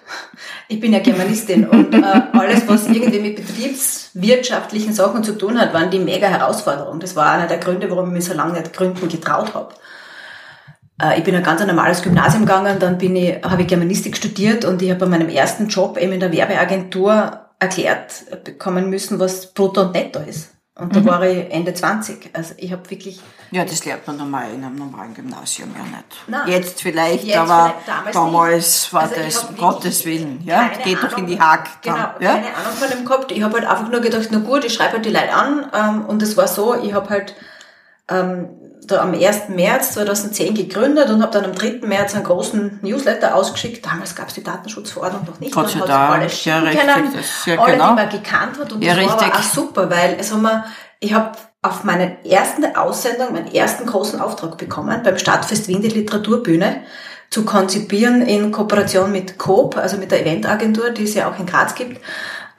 Ich bin ja Germanistin und äh, alles, was irgendwie mit betriebswirtschaftlichen Sachen zu tun hat, waren die mega Herausforderungen. Das war einer der Gründe, warum ich mich so lange nicht gründen getraut habe. Äh, ich bin ein ganz normales Gymnasium gegangen, dann bin ich, habe ich Germanistik studiert und ich habe bei meinem ersten Job eben in der Werbeagentur erklärt bekommen müssen, was Brutto und Netto ist. Und da mhm. war ich Ende 20. Also ich habe wirklich... Ja, das lernt man normal in einem normalen Gymnasium ja nicht. Nein, jetzt vielleicht, jetzt aber vielleicht damals, damals war also das, um Gottes Willen. Ja, geht Ahnung, doch in die Hack. Genau, ja? keine Ahnung von dem gehabt. Ich habe halt einfach nur gedacht, na gut, ich schreibe halt die Leute an. Ähm, und es war so, ich habe halt ähm, da am 1. März 2010 gegründet und habe dann am 3. März einen großen Newsletter ausgeschickt. Damals gab es die Datenschutzverordnung noch nicht. Gott sei Dank, alle ja, richtig, können, ja, alle, genau. die man gekannt hat. Und ja, das richtig. war aber auch super, weil es haben wir, ich habe auf meinen ersten Aussendung, meinen ersten großen Auftrag bekommen, beim Stadtfest Wien die Literaturbühne zu konzipieren in Kooperation mit Coop, also mit der Eventagentur, die es ja auch in Graz gibt.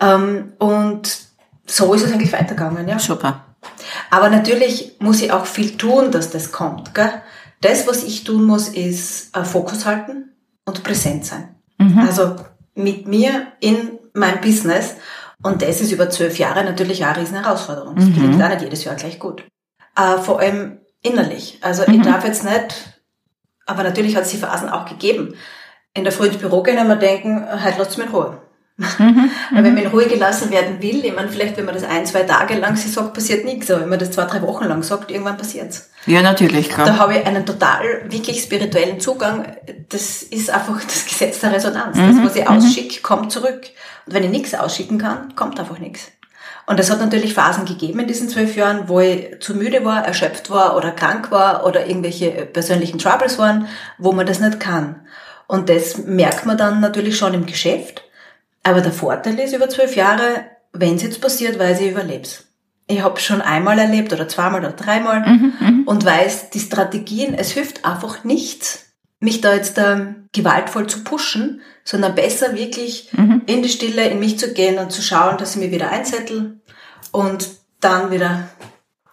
Ähm, und so ist es eigentlich weitergegangen, ja. Super. Aber natürlich muss ich auch viel tun, dass das kommt. Gell? Das, was ich tun muss, ist äh, Fokus halten und präsent sein. Mhm. Also mit mir in meinem Business. Und das ist über zwölf Jahre natürlich auch eine riesen Herausforderung. Das mhm. gelingt auch nicht jedes Jahr gleich gut. Äh, vor allem innerlich. Also mhm. ich darf jetzt nicht, aber natürlich hat es die Phasen auch gegeben. in der Früh ins Büro gehen und mir denken, heute lasst mich in Ruhe. Mhm, Weil wenn man in Ruhe gelassen werden will, ich meine, vielleicht wenn man das ein, zwei Tage lang sie sagt, passiert nichts, aber wenn man das zwei, drei Wochen lang sagt, irgendwann passiert's. Ja, natürlich, klar. Da habe ich einen total, wirklich spirituellen Zugang. Das ist einfach das Gesetz der Resonanz. Mhm. Das, was ich ausschicke, kommt zurück. Und wenn ich nichts ausschicken kann, kommt einfach nichts. Und es hat natürlich Phasen gegeben in diesen zwölf Jahren, wo ich zu müde war, erschöpft war oder krank war oder irgendwelche persönlichen Troubles waren, wo man das nicht kann. Und das merkt man dann natürlich schon im Geschäft. Aber der Vorteil ist über zwölf Jahre, wenn es jetzt passiert, weiß ich überleb's. Ich habe schon einmal erlebt oder zweimal oder dreimal mhm, mhm, und weiß, die Strategien, es hilft einfach nichts, mich da jetzt ähm, gewaltvoll zu pushen, sondern besser wirklich mhm. in die Stille, in mich zu gehen und zu schauen, dass ich mich wieder einzettel und dann wieder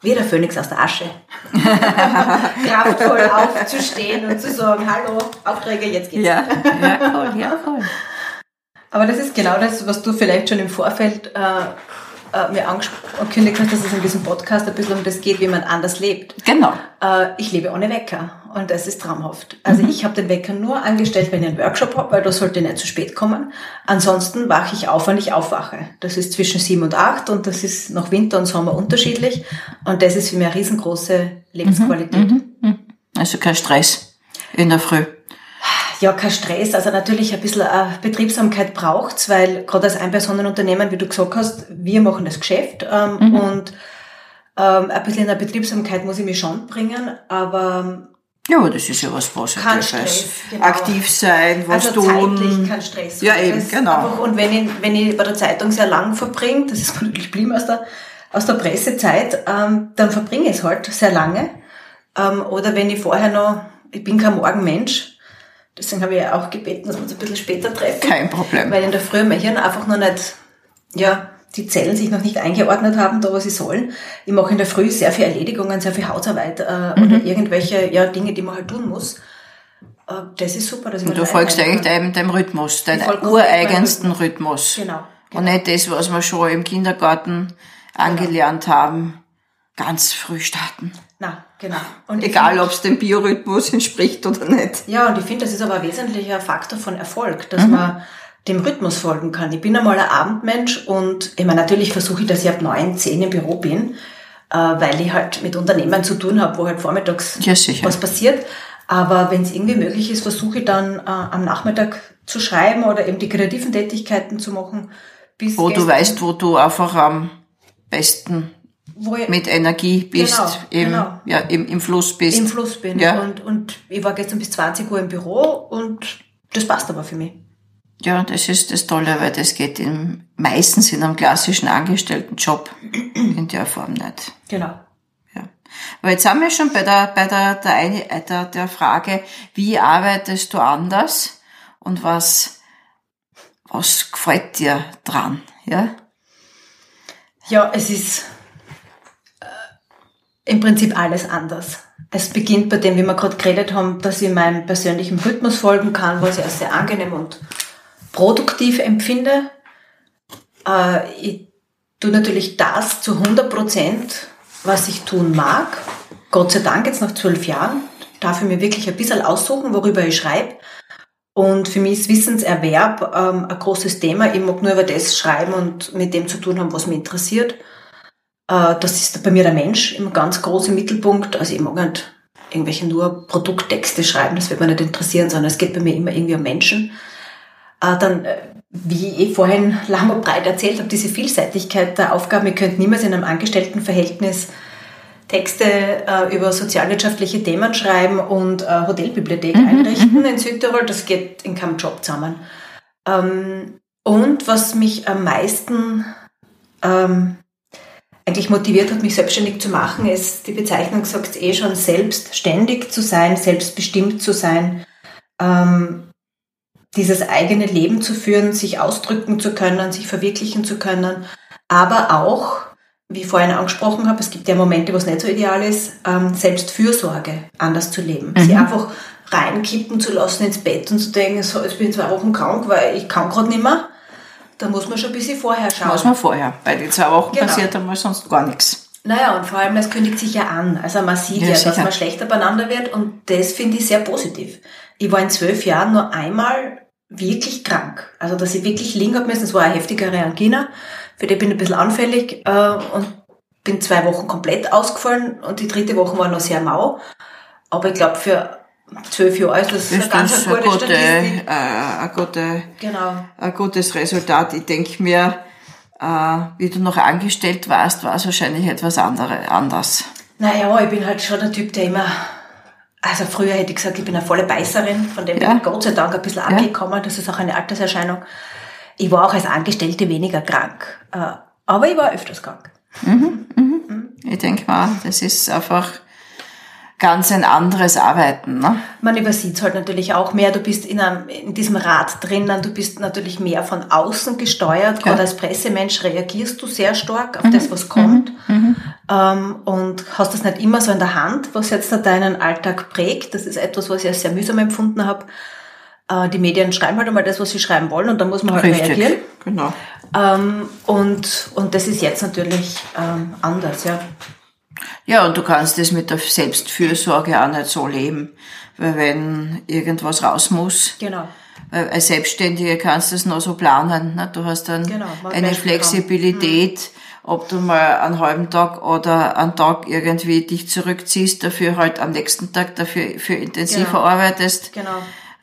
wie der Phönix aus der Asche. Kraftvoll aufzustehen und zu sagen, hallo, Aufträge, jetzt geht's. Ja, ja, voll, ja, voll. Aber das ist genau das, was du vielleicht schon im Vorfeld äh, äh, mir angekündigt hast, dass es in diesem Podcast ein bisschen um das geht, wie man anders lebt. Genau. Äh, ich lebe ohne Wecker und das ist traumhaft. Also mhm. ich habe den Wecker nur angestellt, wenn ich einen Workshop habe, weil da sollte nicht zu spät kommen. Ansonsten wache ich auf, wenn ich aufwache. Das ist zwischen sieben und acht und das ist nach Winter und Sommer unterschiedlich und das ist für mich eine riesengroße Lebensqualität. Mhm. Mhm. Also kein Stress in der Früh ja, kein Stress. Also natürlich ein bisschen äh, Betriebsamkeit braucht's, weil gerade als Einpersonenunternehmen, wie du gesagt hast, wir machen das Geschäft ähm, mhm. und ähm, ein bisschen in der Betriebsamkeit muss ich mich schon bringen, aber ja, das ist ja was Positives. Genau. Aktiv sein, was also tun. Zeitlich kein Stress. Ja, eben, genau. Einfach, und wenn ich, wenn ich bei der Zeitung sehr lang verbringe, das ist natürlich blieb aus der, aus der Pressezeit, ähm, dann verbringe ich es halt sehr lange. Ähm, oder wenn ich vorher noch, ich bin kein Morgenmensch, Deswegen habe ich ja auch gebeten, dass wir uns ein bisschen später treffen. Kein Problem. Weil in der Früh mein Hirn einfach noch nicht, ja, die Zellen sich noch nicht eingeordnet haben, da was sie sollen. Ich mache in der Früh sehr viel Erledigungen, sehr viel Hausarbeit äh, mhm. oder irgendwelche ja, Dinge, die man halt tun muss. Äh, das ist super. Dass ich Und du folgst eigentlich deinem, deinem Rhythmus, deinem ureigensten Rhythmus. Genau, genau. Und nicht das, was wir schon im Kindergarten genau. angelernt haben. Ganz früh starten. Na, genau. Und Egal, ob es dem Biorhythmus entspricht oder nicht. Ja, und ich finde, das ist aber ein wesentlicher Faktor von Erfolg, dass mhm. man dem Rhythmus folgen kann. Ich bin einmal ein Abendmensch und ich meine, natürlich versuche ich, dass ich ab neun, zehn im Büro bin, äh, weil ich halt mit Unternehmen zu tun habe, wo halt vormittags ja, was passiert. Aber wenn es irgendwie möglich ist, versuche ich dann äh, am Nachmittag zu schreiben oder eben die kreativen Tätigkeiten zu machen. Bis wo du weißt, wo du einfach am besten ich, mit Energie bist, genau, im, genau. Ja, im, im Fluss bist. Im Fluss bin. Ja. Und, und ich war gestern bis 20 Uhr im Büro und das passt aber für mich. Ja, das ist das Tolle, weil das geht im, meistens in einem klassischen Angestelltenjob in der Form nicht. Genau. Ja. Aber jetzt sind wir schon bei der, bei der, der, der, der Frage, wie arbeitest du anders und was, was gefällt dir dran, ja? Ja, es ist, im Prinzip alles anders. Es beginnt bei dem, wie wir gerade geredet haben, dass ich meinem persönlichen Rhythmus folgen kann, was ich als sehr angenehm und produktiv empfinde. Äh, ich tue natürlich das zu 100 Prozent, was ich tun mag. Gott sei Dank jetzt nach zwölf Jahren darf ich mir wirklich ein bisschen aussuchen, worüber ich schreibe. Und für mich ist Wissenserwerb ähm, ein großes Thema. Ich mag nur über das schreiben und mit dem zu tun haben, was mich interessiert. Äh, das ist bei mir der Mensch im ganz großen Mittelpunkt. Also ich mag nicht irgendwelche nur Produkttexte schreiben, das wird mich nicht interessieren, sondern es geht bei mir immer irgendwie um Menschen. Äh, dann, äh, wie ich vorhin lang und breit erzählt habe, diese Vielseitigkeit der Aufgaben, ihr könnt niemals in einem Angestelltenverhältnis Texte über sozialwirtschaftliche Themen schreiben und Hotelbibliothek mhm, einrichten mhm. in Südtirol. Das geht in keinem Job zusammen. Ähm, und was mich am meisten ähm, eigentlich motiviert hat, mich selbstständig zu machen, ist, die Bezeichnung sagt eh schon, selbstständig zu sein, selbstbestimmt zu sein, ähm, dieses eigene Leben zu führen, sich ausdrücken zu können, sich verwirklichen zu können, aber auch, wie ich vorhin angesprochen habe, es gibt ja Momente, wo es nicht so ideal ist, ähm, Selbstfürsorge anders zu leben. Mhm. Sie einfach reinkippen zu lassen ins Bett und zu denken, so, ich bin zwei Wochen krank, weil ich kann gerade nicht mehr da muss man schon ein bisschen vorher schauen. Muss man vorher, weil die zwei Wochen genau. passiert einmal sonst gar nichts. Naja, und vor allem, es kündigt sich ja an. Also man sieht ja, ja dass man schlechter beieinander wird und das finde ich sehr positiv. Ich war in zwölf Jahren nur einmal wirklich krank. Also, dass ich wirklich liegen habe müssen. Es war eine heftigere Angina. Für die bin ich ein bisschen anfällig äh, und bin zwei Wochen komplett ausgefallen und die dritte Woche war noch sehr mau. Aber ich glaube, für zwölf Jahre ist das, ist eine ganz das gute ein, gute, Statistik. äh, ein, gute, Genau. ein gutes Resultat. Ich denke mir, äh, wie du noch angestellt warst, war es wahrscheinlich etwas andere, anders. Naja, ich bin halt schon der Typ, der immer, also früher hätte ich gesagt, ich bin eine volle Beißerin, von dem Ja. bin ich Gott sei Dank ein bisschen angekommen, das ist auch eine Alterserscheinung. Ich war auch als Angestellte weniger krank, äh, aber ich war öfters krank. Ich denke mal, das ist einfach ganz ein anderes Arbeiten. Ne? Man übersieht halt natürlich auch mehr. Du bist in, einem, in diesem Rad drinnen, du bist natürlich mehr von außen gesteuert. Gerade als Pressemensch reagierst du sehr stark auf das, was kommt. Ähm, und hast das nicht immer so in der Hand, was jetzt da deinen Alltag prägt. Das ist etwas, was ich als sehr mühsam empfunden habe. Äh, die Medien schreiben halt einmal das, was sie schreiben wollen und dann muss man halt reagieren. genau. Ähm, und, und das ist jetzt natürlich ähm, anders, ja. Ja, und du kannst das mit der Selbstfürsorge auch nicht so leben. Weil wenn irgendwas raus muss, Genau. Weil als Selbstständige kannst du es noch so planen. Ne? Du hast dann Genau, eine Flexibilität, ob du mal einen halben Tag oder einen Tag irgendwie dich zurückziehst, dafür halt am nächsten Tag dafür für intensiver Genau. arbeitest, Genau.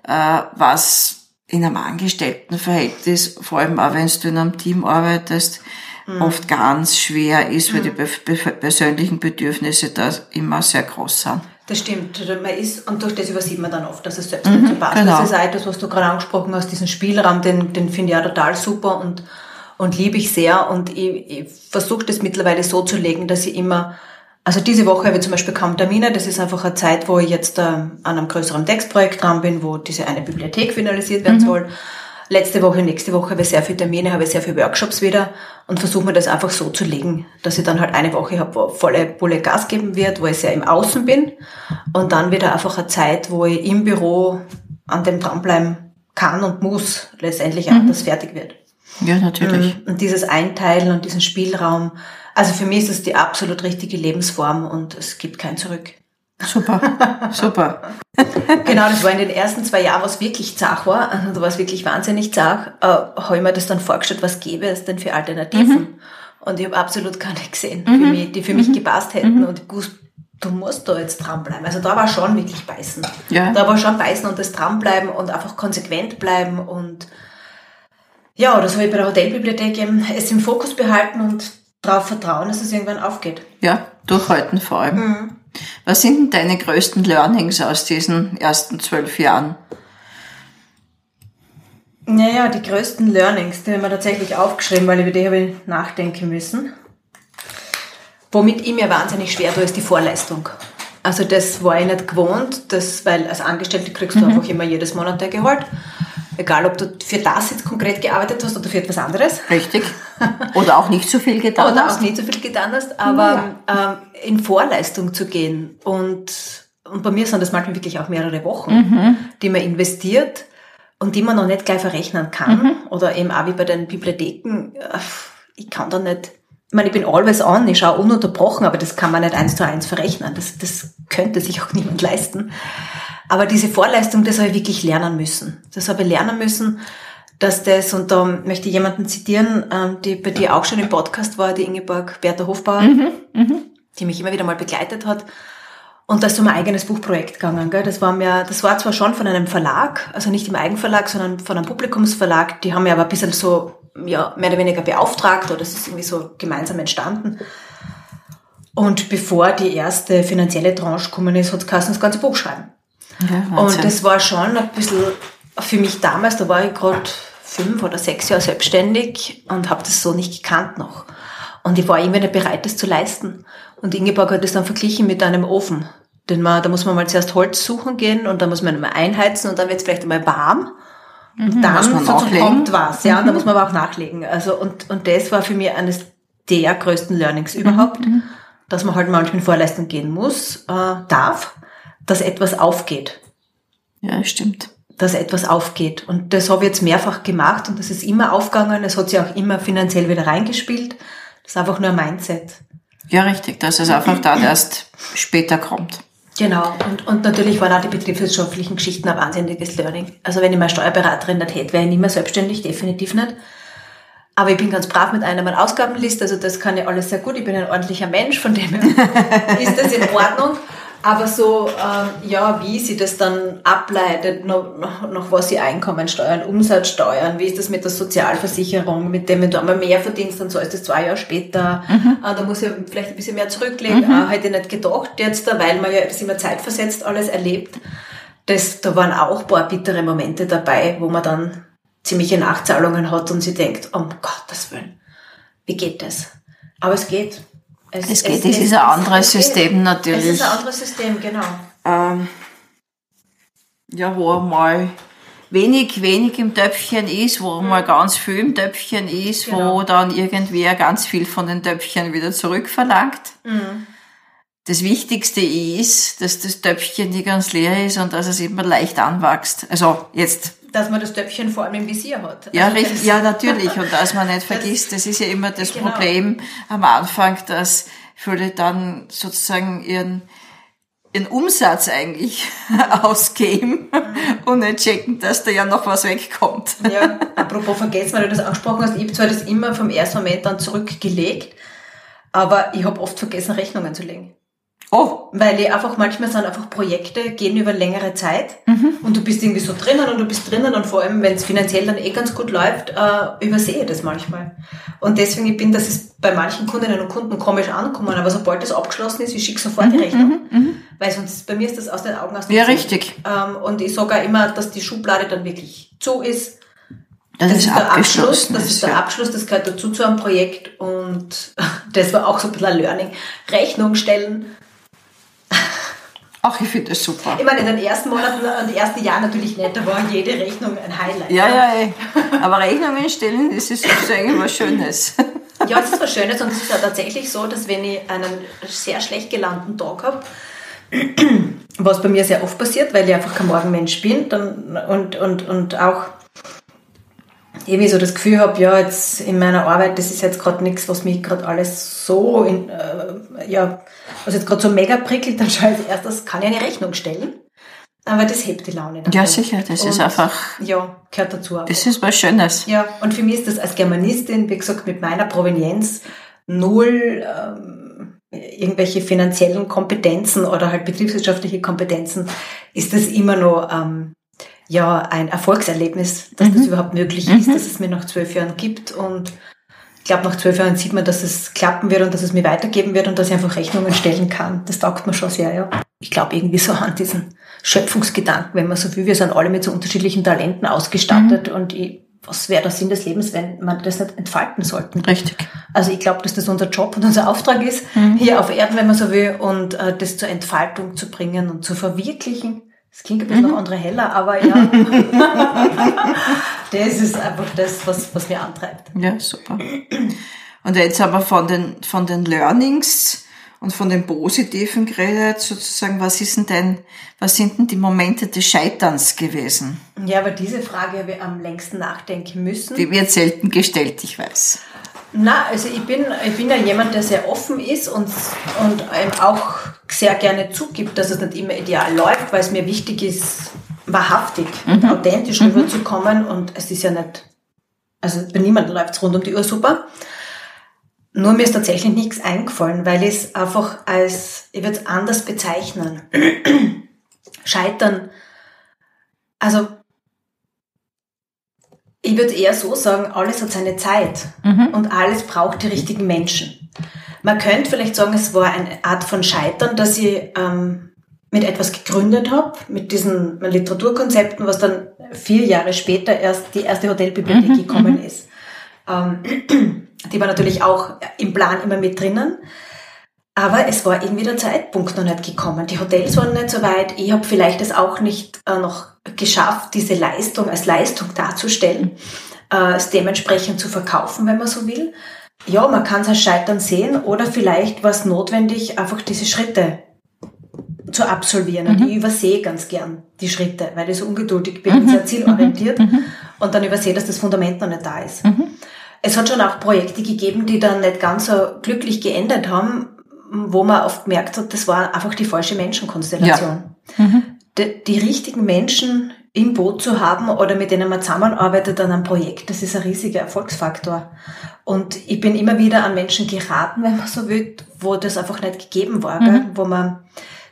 äh, was in einem Angestelltenverhältnis, vor allem auch wenn du in einem Team arbeitest, Mhm. oft ganz schwer ist, weil die be be persönlichen Bedürfnisse da immer sehr groß sind. Das stimmt. Also Man ist, und durch das übersieht man dann oft, dass es selbst nicht so passt. genau. Das ist auch etwas, was du gerade angesprochen hast, diesen Spielraum, den, den finde ich auch total super und, und liebe ich sehr. Und ich, ich versuche das mittlerweile so zu legen, dass ich immer, also diese Woche habe ich zum Beispiel kaum Termine. Das ist einfach eine Zeit, wo ich jetzt äh, an einem größeren Textprojekt dran bin, wo diese eine Bibliothek finalisiert werden soll. Letzte Woche, nächste Woche habe ich sehr viele Termine, habe ich sehr viele Workshops wieder und versuche mir das einfach so zu legen, dass ich dann halt eine Woche habe, wo volle Bulle Gas geben wird, wo ich sehr im Außen bin und dann wieder einfach eine Zeit, wo ich im Büro an dem dranbleiben kann und muss, letztendlich auch, dass fertig wird. Ja, natürlich. Und dieses Einteilen und diesen Spielraum, also für mich ist es die absolut richtige Lebensform und es gibt kein Zurück. Super, super. Genau, das war in den ersten zwei Jahren, was wirklich zach war, also da war es wirklich wahnsinnig zach, äh, habe ich mir das dann vorgestellt, was gäbe es denn für Alternativen? Und ich habe absolut keine gesehen, für mich, die für mich gepasst hätten und ich gewusst, du musst da jetzt dranbleiben. Also da war schon wirklich beißen. Ja. Da war schon beißen und das dranbleiben und einfach konsequent bleiben und ja, das habe ich bei der Hotelbibliothek eben es im Fokus behalten und darauf vertrauen, dass es irgendwann aufgeht. Ja, durchhalten vor allem. Was sind denn deine größten Learnings aus diesen ersten zwölf Jahren? Naja, die größten Learnings, die haben wir tatsächlich aufgeschrieben, weil über die habe ich nachdenken müssen. Womit ich mir wahnsinnig schwer tue, ist die Vorleistung. Also das war ich nicht gewohnt, das, weil als Angestellte kriegst du einfach immer jedes Monat dein Gehalt. Egal, ob du für das jetzt konkret gearbeitet hast oder für etwas anderes. Richtig. Oder auch nicht so viel getan Oder hast? auch nicht so viel getan hast, aber ähm, in Vorleistung zu gehen. Und, und bei mir sind das manchmal wirklich auch mehrere Wochen, die man investiert und die man noch nicht gleich verrechnen kann. Oder eben auch wie bei den Bibliotheken. äh, Ich kann da nicht, ich meine, ich bin always on, ich schaue ununterbrochen, aber das kann man nicht eins zu eins verrechnen. Das, das könnte sich auch niemand leisten. Aber diese Vorleistung, das habe ich wirklich lernen müssen. Das habe ich lernen müssen, dass das, und da möchte ich jemanden zitieren, ähm, die bei dir auch schon im Podcast war, die Ingeborg Bertha Hofbauer, die mich immer wieder mal begleitet hat. Und da ist um ein eigenes Buchprojekt gegangen. Gell? Das, war mir, das war zwar schon von einem Verlag, also nicht im Eigenverlag, sondern von einem Publikumsverlag. Die haben mir aber ein bisschen so ja, mehr oder weniger beauftragt oder es ist irgendwie so gemeinsam entstanden. Und bevor die erste finanzielle Tranche gekommen ist, hat es geheißen, das ganze Buch schreiben. Ja. Und das war schon ein bisschen für mich damals, da war ich gerade fünf oder sechs Jahre selbstständig und habe das so nicht gekannt noch. Und ich war irgendwie nicht bereit, das zu leisten. Und Ingeborg hat das dann verglichen mit einem Ofen. Den man, da muss man mal zuerst Holz suchen gehen und dann muss man mal einheizen und dann wird es vielleicht einmal warm. Und dann muss man sozusagen kommt was, ja, und da muss man aber auch nachlegen. Also, und, und das war für mich eines der größten Learnings überhaupt, dass man halt manchmal in Vorleistung gehen muss, äh, darf, dass etwas aufgeht ja, stimmt. dass etwas aufgeht. Und das habe ich jetzt mehrfach gemacht und das ist immer aufgegangen. Es hat sich auch immer finanziell wieder reingespielt. Das ist einfach nur ein Mindset. Ja, richtig, dass es einfach dann erst später kommt. Genau. Und, und natürlich waren auch die betriebswirtschaftlichen Geschichten ein wahnsinniges Learning. Also wenn ich mal Steuerberaterin nicht hätte, wäre ich nicht mehr selbstständig, definitiv nicht. Aber ich bin ganz brav mit einer meiner Ausgabenliste, also das kann ich alles sehr gut. Ich bin ein ordentlicher Mensch, von dem her ist das in Ordnung. Aber so, ähm, ja, wie sie das dann ableitet, noch, noch, noch was sie Einkommensteuern, Umsatzsteuern, wie ist das mit der Sozialversicherung, mit dem, wenn du einmal mehr verdienst, dann zahlst du das zwei Jahre später, mhm. äh, da muss ich vielleicht ein bisschen mehr zurücklegen, mhm. äh, hätte ich nicht gedacht jetzt, weil man ja das immer zeitversetzt alles erlebt. Das, da waren auch ein paar bittere Momente dabei, wo man dann ziemliche Nachzahlungen hat und sie denkt, um Gottes Willen, wie geht das? Aber es geht. Es, es geht, es, es ist ein anderes System geht. natürlich. Es ist ein anderes System, genau. Ähm, ja, wo mal wenig, wenig im Töpfchen ist, wo mhm. mal ganz viel im Töpfchen ist, genau. wo dann irgendwer ganz viel von den Töpfchen wieder zurückverlangt. Mhm. Das Wichtigste ist, dass das Töpfchen nicht ganz leer ist und dass es immer leicht anwächst. Also jetzt dass man das Töpfchen vor allem im Visier hat. Ja, also richtig, ja, natürlich. Und dass man nicht vergisst, das ist ja immer das genau. Problem am Anfang, dass viele dann sozusagen ihren, ihren Umsatz eigentlich ausgeben mhm. und nicht checken, dass da ja noch was wegkommt. Ja, apropos vergessen, weil du das angesprochen hast, ich habe zwar das immer vom ersten Moment dann zurückgelegt, aber ich habe oft vergessen, Rechnungen zu legen. Oh. Weil die einfach manchmal sind einfach Projekte, gehen über längere Zeit mhm. und du bist irgendwie so drinnen und du bist drinnen und vor allem, wenn es finanziell dann eh ganz gut läuft, äh, übersehe das manchmal. Und deswegen, ich bin, das ist bei manchen Kundinnen und Kunden komisch angekommen, aber sobald das abgeschlossen ist, ich schicke sofort die mhm, Rechnung. Mhm, mhm. Weil sonst, bei mir ist das aus den Augen aus den Ja, Sinn. richtig. Ähm, und ich sage auch immer, dass die Schublade dann wirklich zu ist. Das, das ist, ist der Abschluss, das ist der Abschluss, das gehört dazu zu einem Projekt und das war auch so ein bisschen ein Learning. Rechnung stellen, Ach, ich finde das super. Ich meine, in den ersten Monaten, in den ersten Jahren natürlich nicht, da war jede Rechnung ein Highlight. Ja, ja, ja. Aber Rechnungen stellen, das ist sozusagen was Schönes. Ja, es ist was Schönes und es ist ja tatsächlich so, dass wenn ich einen sehr schlecht gelandeten Tag habe, was bei mir sehr oft passiert, weil ich einfach kein Morgenmensch bin dann, und, und, und auch irgendwie so das Gefühl habe, ja, jetzt in meiner Arbeit, das ist jetzt gerade nichts, was mich gerade alles so, in, äh, ja, was jetzt gerade so mega prickelt, dann schaue ich als erstes, kann ich eine Rechnung stellen? Aber das hebt die Laune. Dann ja, sicher, das und, ist einfach. Ja, gehört dazu. Auch. Das ist was Schönes. Ja, und für mich ist das als Germanistin, wie gesagt, mit meiner Provenienz null ähm, irgendwelche finanziellen Kompetenzen oder halt betriebswirtschaftliche Kompetenzen, ist das immer noch ähm, ja ein Erfolgserlebnis, dass mhm. das überhaupt möglich ist, mhm. dass es mir nach zwölf Jahren gibt. Und ich glaube, nach zwölf Jahren sieht man, dass es klappen wird und dass es mir weitergeben wird und dass ich einfach Rechnungen stellen kann. Das taugt mir schon sehr, ja. Ich glaube irgendwie so an diesen Schöpfungsgedanken, wenn man so will, wir sind alle mit so unterschiedlichen Talenten ausgestattet mhm. und ich, was wäre der Sinn des Lebens, wenn man das nicht entfalten sollten? Richtig. Also ich glaube, dass das unser Job und unser Auftrag ist, mhm. hier auf Erden, wenn man so will, und äh, das zur Entfaltung zu bringen und zu verwirklichen. Das klingt ein bisschen mhm. noch andere heller, aber ja. das ist einfach das, was, was mir antreibt. Ja, super. Und jetzt aber von den, von den Learnings und von den Positiven geredet, sozusagen, was ist denn dein, was sind denn die Momente des Scheiterns gewesen? Ja, aber diese Frage habe ich am längsten nachdenken müssen. Die wird selten gestellt, ich weiß. Na, also ich bin, ich bin ja jemand, der sehr offen ist und, und auch sehr gerne zugibt, dass es nicht immer ideal läuft, weil es mir wichtig ist, wahrhaftig mhm. authentisch mhm. rüberzukommen und es ist ja nicht, also bei niemandem läuft es rund um die Uhr super. Nur mir ist tatsächlich nichts eingefallen, weil ich es einfach als, ich würde es anders bezeichnen. Scheitern. Also ich würde eher so sagen, alles hat seine Zeit mhm. und alles braucht die richtigen Menschen. Man könnte vielleicht sagen, es war eine Art von Scheitern, dass ich ähm, mit etwas gegründet habe, mit diesen Literaturkonzepten, was dann vier Jahre später erst die erste Hotelbibliothek mhm. gekommen mhm. ist. Ähm, die war natürlich auch im Plan immer mit drinnen. Aber es war irgendwie der Zeitpunkt noch nicht gekommen. Die Hotels waren nicht so weit. Ich habe vielleicht es auch nicht äh, noch geschafft, diese Leistung als Leistung darzustellen, äh, es dementsprechend zu verkaufen, wenn man so will. Ja, man kann es als Scheitern sehen oder vielleicht war es notwendig, einfach diese Schritte zu absolvieren. Und mhm. ich übersehe ganz gern die Schritte, weil ich so ungeduldig bin, mhm. sehr zielorientiert mhm. und dann übersehe, dass das Fundament noch nicht da ist. Mhm. Es hat schon auch Projekte gegeben, die dann nicht ganz so glücklich geendet haben, wo man oft gemerkt hat, das war einfach die falsche Menschenkonstellation. Ja. Mhm. Die, die, richtigen Menschen im Boot zu haben oder mit denen man zusammenarbeitet an einem Projekt, das ist ein riesiger Erfolgsfaktor. Und ich bin immer wieder an Menschen geraten, wenn man so will, wo das einfach nicht gegeben war, mhm. wo man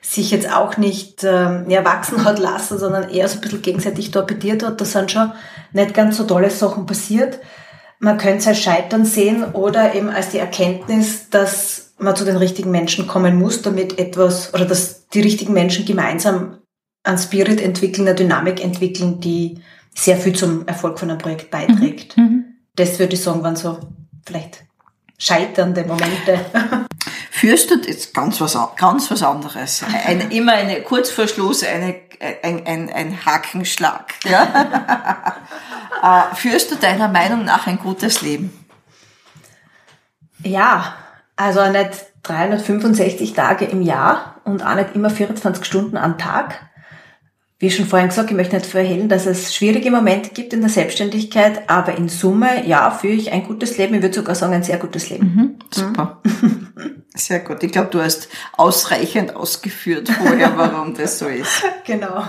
sich jetzt auch nicht ähm, ja, wachsen hat lassen, sondern eher so ein bisschen gegenseitig torpediert hat. Da sind schon nicht ganz so tolle Sachen passiert. Man könnte es als Scheitern sehen oder eben als die Erkenntnis, dass man zu den richtigen Menschen kommen muss, damit etwas oder dass die richtigen Menschen gemeinsam einen Spirit entwickeln, eine Dynamik entwickeln, die sehr viel zum Erfolg von einem Projekt beiträgt. Mhm. mhm. Das würde ich sagen, waren so vielleicht scheiternde Momente. Führst du jetzt ganz was, ganz was anderes? Ein, immer eine, kurz vor Schluss eine, ein, ein, ein Hakenschlag. Ja? Äh, führst du deiner Meinung nach ein gutes Leben? Ja, also nicht 365 Tage im Jahr und auch nicht immer 24 Stunden am Tag wie schon vorhin gesagt, ich möchte nicht verhehlen, dass es schwierige Momente gibt in der Selbstständigkeit, aber in Summe, ja, führe ich ein gutes Leben. Ich würde sogar sagen, ein sehr gutes Leben. Mhm, super. Sehr gut. Ich glaube, du hast ausreichend ausgeführt vorher, warum das so ist. Genau.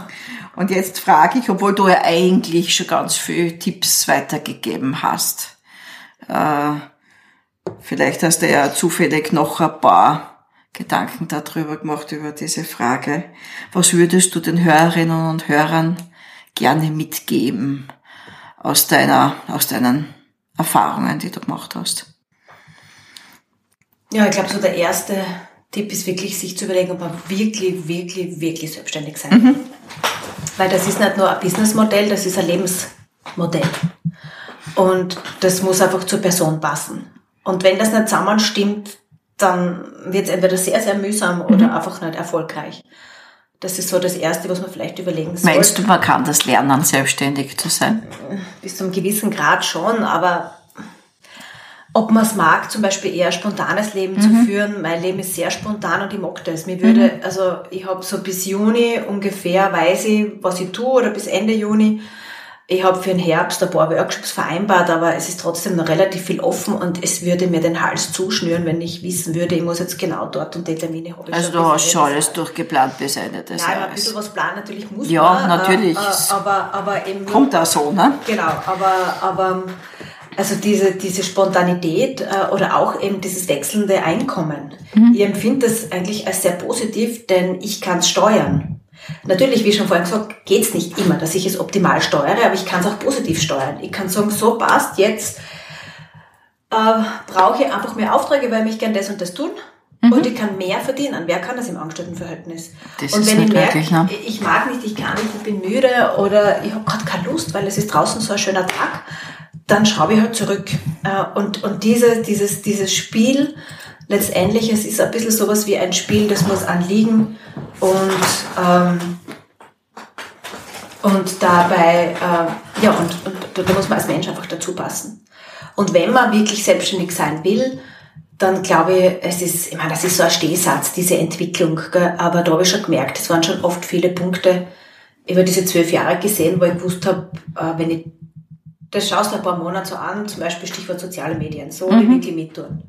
Und jetzt frage ich, obwohl du ja eigentlich schon ganz viele Tipps weitergegeben hast. Äh, vielleicht hast du ja zufällig noch ein paar Gedanken darüber gemacht, über diese Frage. Was würdest du den Hörerinnen und Hörern gerne mitgeben aus deiner, aus deinen Erfahrungen, die du gemacht hast? Ja, ich glaube, so der erste Tipp ist wirklich, sich zu überlegen, ob man wirklich, wirklich, wirklich selbstständig sein will. Mhm. Weil das ist nicht nur ein Businessmodell, das ist ein Lebensmodell. Und das muss einfach zur Person passen. Und wenn das nicht zusammenstimmt, dann wird es entweder sehr, sehr mühsam oder mhm. einfach nicht erfolgreich. Das ist so das Erste, was man vielleicht überlegen sollte. Meinst du, man kann das lernen, selbstständig zu sein? Bis zu einem gewissen Grad schon, aber ob man es mag, zum Beispiel eher spontanes Leben mhm. zu führen. Mein Leben ist sehr spontan und ich mag das. Mir würde, mhm. also ich habe so bis Juni ungefähr weiß ich, was ich tue oder bis Ende Juni ich habe für den Herbst ein paar Workshops vereinbart, aber es ist trotzdem noch relativ viel offen und es würde mir den Hals zuschnüren, wenn ich wissen würde, ich muss jetzt genau dort und die Termine habe. Also du hast schon alles durchgeplant bis Ende des Jahres. Ja, ein bisschen was planen natürlich muss ja, man. Ja, natürlich. Äh, aber, aber eben Kommt auch so, ne? Genau, aber, aber also diese, diese Spontanität äh, oder auch eben dieses wechselnde Einkommen. Mhm. Ich empfinde das eigentlich als sehr positiv, denn ich kann es steuern. Natürlich, wie schon vorhin gesagt, geht's nicht immer, dass ich es optimal steuere, aber ich kann es auch positiv steuern. Ich kann sagen, so passt, jetzt äh, brauche ich einfach mehr Aufträge, weil ich gern das und das tun. Mhm. Und ich kann mehr verdienen. Wer kann das im Angestelltenverhältnis? Das und wenn ich merke, ne? ich mag nicht, ich kann nicht, ich bin müde oder ich habe gerade keine Lust, weil es ist draußen so ein schöner Tag, dann schraube ich halt zurück. Äh, und, und diese, dieses, dieses Spiel, letztendlich, es ist ein bisschen sowas wie ein Spiel, das muss anliegen und, ähm, und dabei, äh, ja, und, und da muss man als Mensch einfach dazu passen. Und wenn man wirklich selbstständig sein will, dann glaube ich, es ist, ich meine, das ist so ein Stehsatz, diese Entwicklung, gell? aber da habe ich schon gemerkt, es waren schon oft viele Punkte über diese zwölf Jahre gesehen, wo ich gewusst habe, äh, wenn ich das schaust du ein paar Monate so an, zum Beispiel Stichwort soziale Medien, so mhm. die wirklich mittun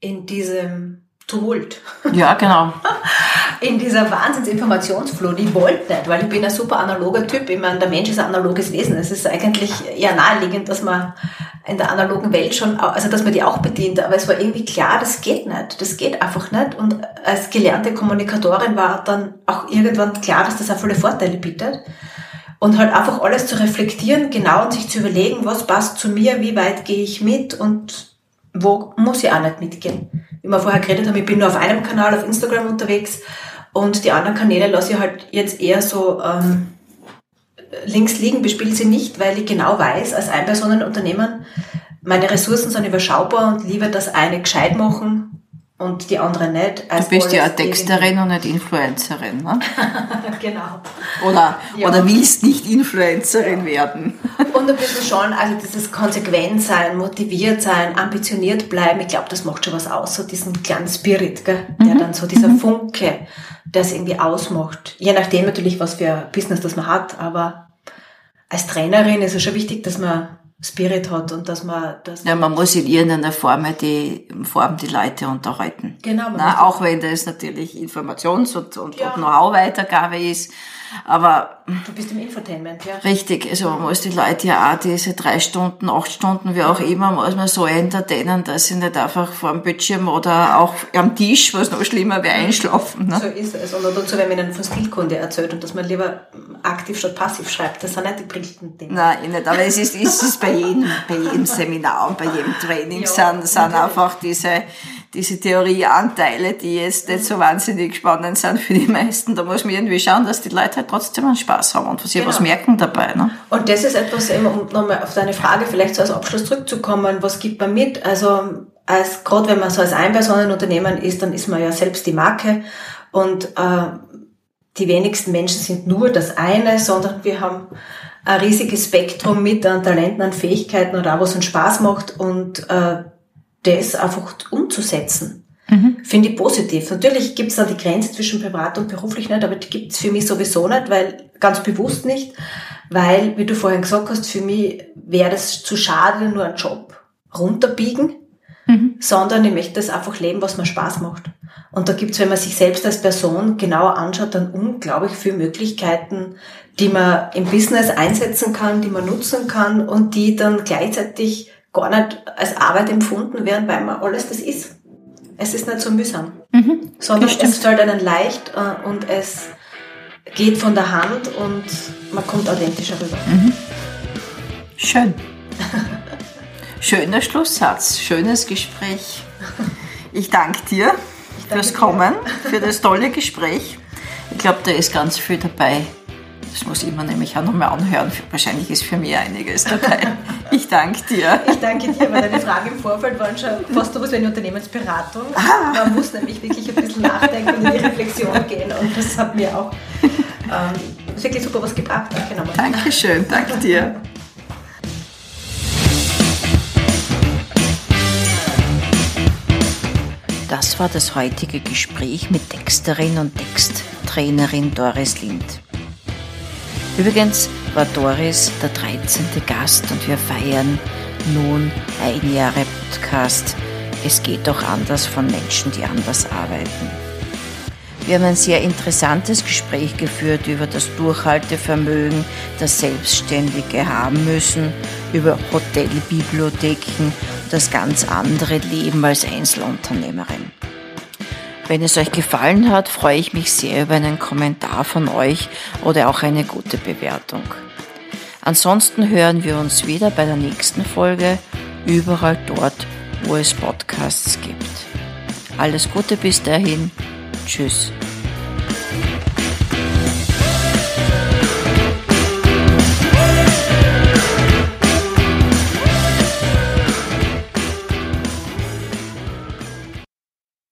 in diesem Tumult. Ja, genau. In dieser Wahnsinnsinformationsflut. Ich wollte nicht, weil ich bin ein super analoger Typ. Ich meine, der Mensch ist ein analoges Wesen. Es ist eigentlich ja naheliegend, dass man in der analogen Welt schon, also dass man die auch bedient. Aber es war irgendwie klar, das geht nicht. Das geht einfach nicht. Und als gelernte Kommunikatorin war dann auch irgendwann klar, dass das auch viele Vorteile bietet. Und halt einfach alles zu reflektieren, genau und sich zu überlegen, was passt zu mir, wie weit gehe ich mit und wo muss ich auch nicht mitgehen. Wie wir vorher geredet haben, ich bin nur auf einem Kanal auf Instagram unterwegs und die anderen Kanäle lasse ich halt jetzt eher so ähm, links liegen, bespiele sie nicht, weil ich genau weiß, als Einpersonenunternehmen, meine Ressourcen sind überschaubar und lieber das eine gescheit machen und die andere nicht. du bist ja Texterin und nicht Influencerin, ne? genau. Oder, ja. oder willst nicht Influencerin werden. und ein bisschen schon, also dieses konsequent sein, motiviert sein, ambitioniert bleiben, ich glaube, das macht schon was aus, so diesen kleinen Spirit, gell? der mhm. dann so dieser mhm. Funke, der es irgendwie ausmacht. Je nachdem natürlich, was für Business das man hat, aber als Trainerin ist es schon wichtig, dass man Spirit hat und dass man das ja man muss in irgendeiner Form die Form die Leute unterhalten genau Na, auch wenn das natürlich Informations- und, und, Ja. Know-how-Weitergabe ist aber du bist im Infotainment ja richtig also man muss die Leute ja auch diese drei Stunden acht Stunden wie auch immer muss man so entertainen dass sie nicht einfach vor dem Bildschirm oder auch am Tisch was noch schlimmer wäre einschlafen ne? so ist es und dazu wenn man ihnen von Stilkunde erzählt und dass man lieber aktiv statt passiv schreibt das sind nicht die brillanten Dinge Nein, ich nicht. Aber es ist, es ist bei jedem, bei jedem Seminar und bei jedem Training Ja, sind, sind natürlich. einfach diese, diese Theorieanteile, die jetzt nicht so wahnsinnig spannend sind für die meisten. Da muss man irgendwie schauen, dass die Leute halt trotzdem einen Spaß haben und sie Genau. was merken dabei. Ne? Und das ist etwas, um nochmal auf deine Frage vielleicht so als Abschluss zurückzukommen, was gibt man mit? Also als gerade wenn man so als Einpersonenunternehmen ist, dann ist man ja selbst die Marke und äh, die wenigsten Menschen sind nur das eine, sondern wir haben ein riesiges Spektrum mit an Talenten, an Fähigkeiten oder auch was uns Spaß macht und äh, das einfach umzusetzen. Finde ich positiv. Natürlich gibt es da die Grenze zwischen privat und beruflich nicht, aber die gibt es für mich sowieso nicht, weil ganz bewusst nicht, weil, wie du vorhin gesagt hast, für mich wäre das zu schade, nur einen Job runterbiegen, sondern ich möchte das einfach leben, was mir Spaß macht. Und da gibt es, wenn man sich selbst als Person genauer anschaut, dann unglaublich viele Möglichkeiten, die man im Business einsetzen kann, die man nutzen kann und die dann gleichzeitig gar nicht als Arbeit empfunden werden, weil man alles das ist. Es ist nicht so mühsam, sondern das stimmt. es fällt einem leicht äh, und es geht von der Hand und man kommt authentischer rüber. Schön. Schöner Schlusssatz, schönes Gespräch. Ich danke dir fürs dir. Kommen, für das tolle Gespräch. Ich glaube, da ist ganz viel dabei. Das muss ich mir nämlich auch nochmal anhören. Wahrscheinlich ist für mich einiges dabei. Ich danke dir. Ich danke dir, weil deine Fragen im Vorfeld waren schon fast so was wie eine Unternehmensberatung. Man muss nämlich wirklich ein bisschen nachdenken und in die Reflexion gehen und das hat mir auch ähm, wirklich super was gebracht. Danke nochmal. Dankeschön, danke dir. Das war das heutige Gespräch mit Texterin und Texttrainerin Doris Lind. Übrigens war Doris der 13. Gast und wir feiern nun ein Jahre Podcast. Es geht doch anders von Menschen, die anders arbeiten. Wir haben ein sehr interessantes Gespräch geführt über das Durchhaltevermögen, das Selbstständige haben müssen, über Hotelbibliotheken das ganz andere Leben als Einzelunternehmerin. Wenn es euch gefallen hat, freue ich mich sehr über einen Kommentar von euch oder auch eine gute Bewertung. Ansonsten hören wir uns wieder bei der nächsten Folge, überall dort, wo es Podcasts gibt. Alles Gute bis dahin. Tschüss.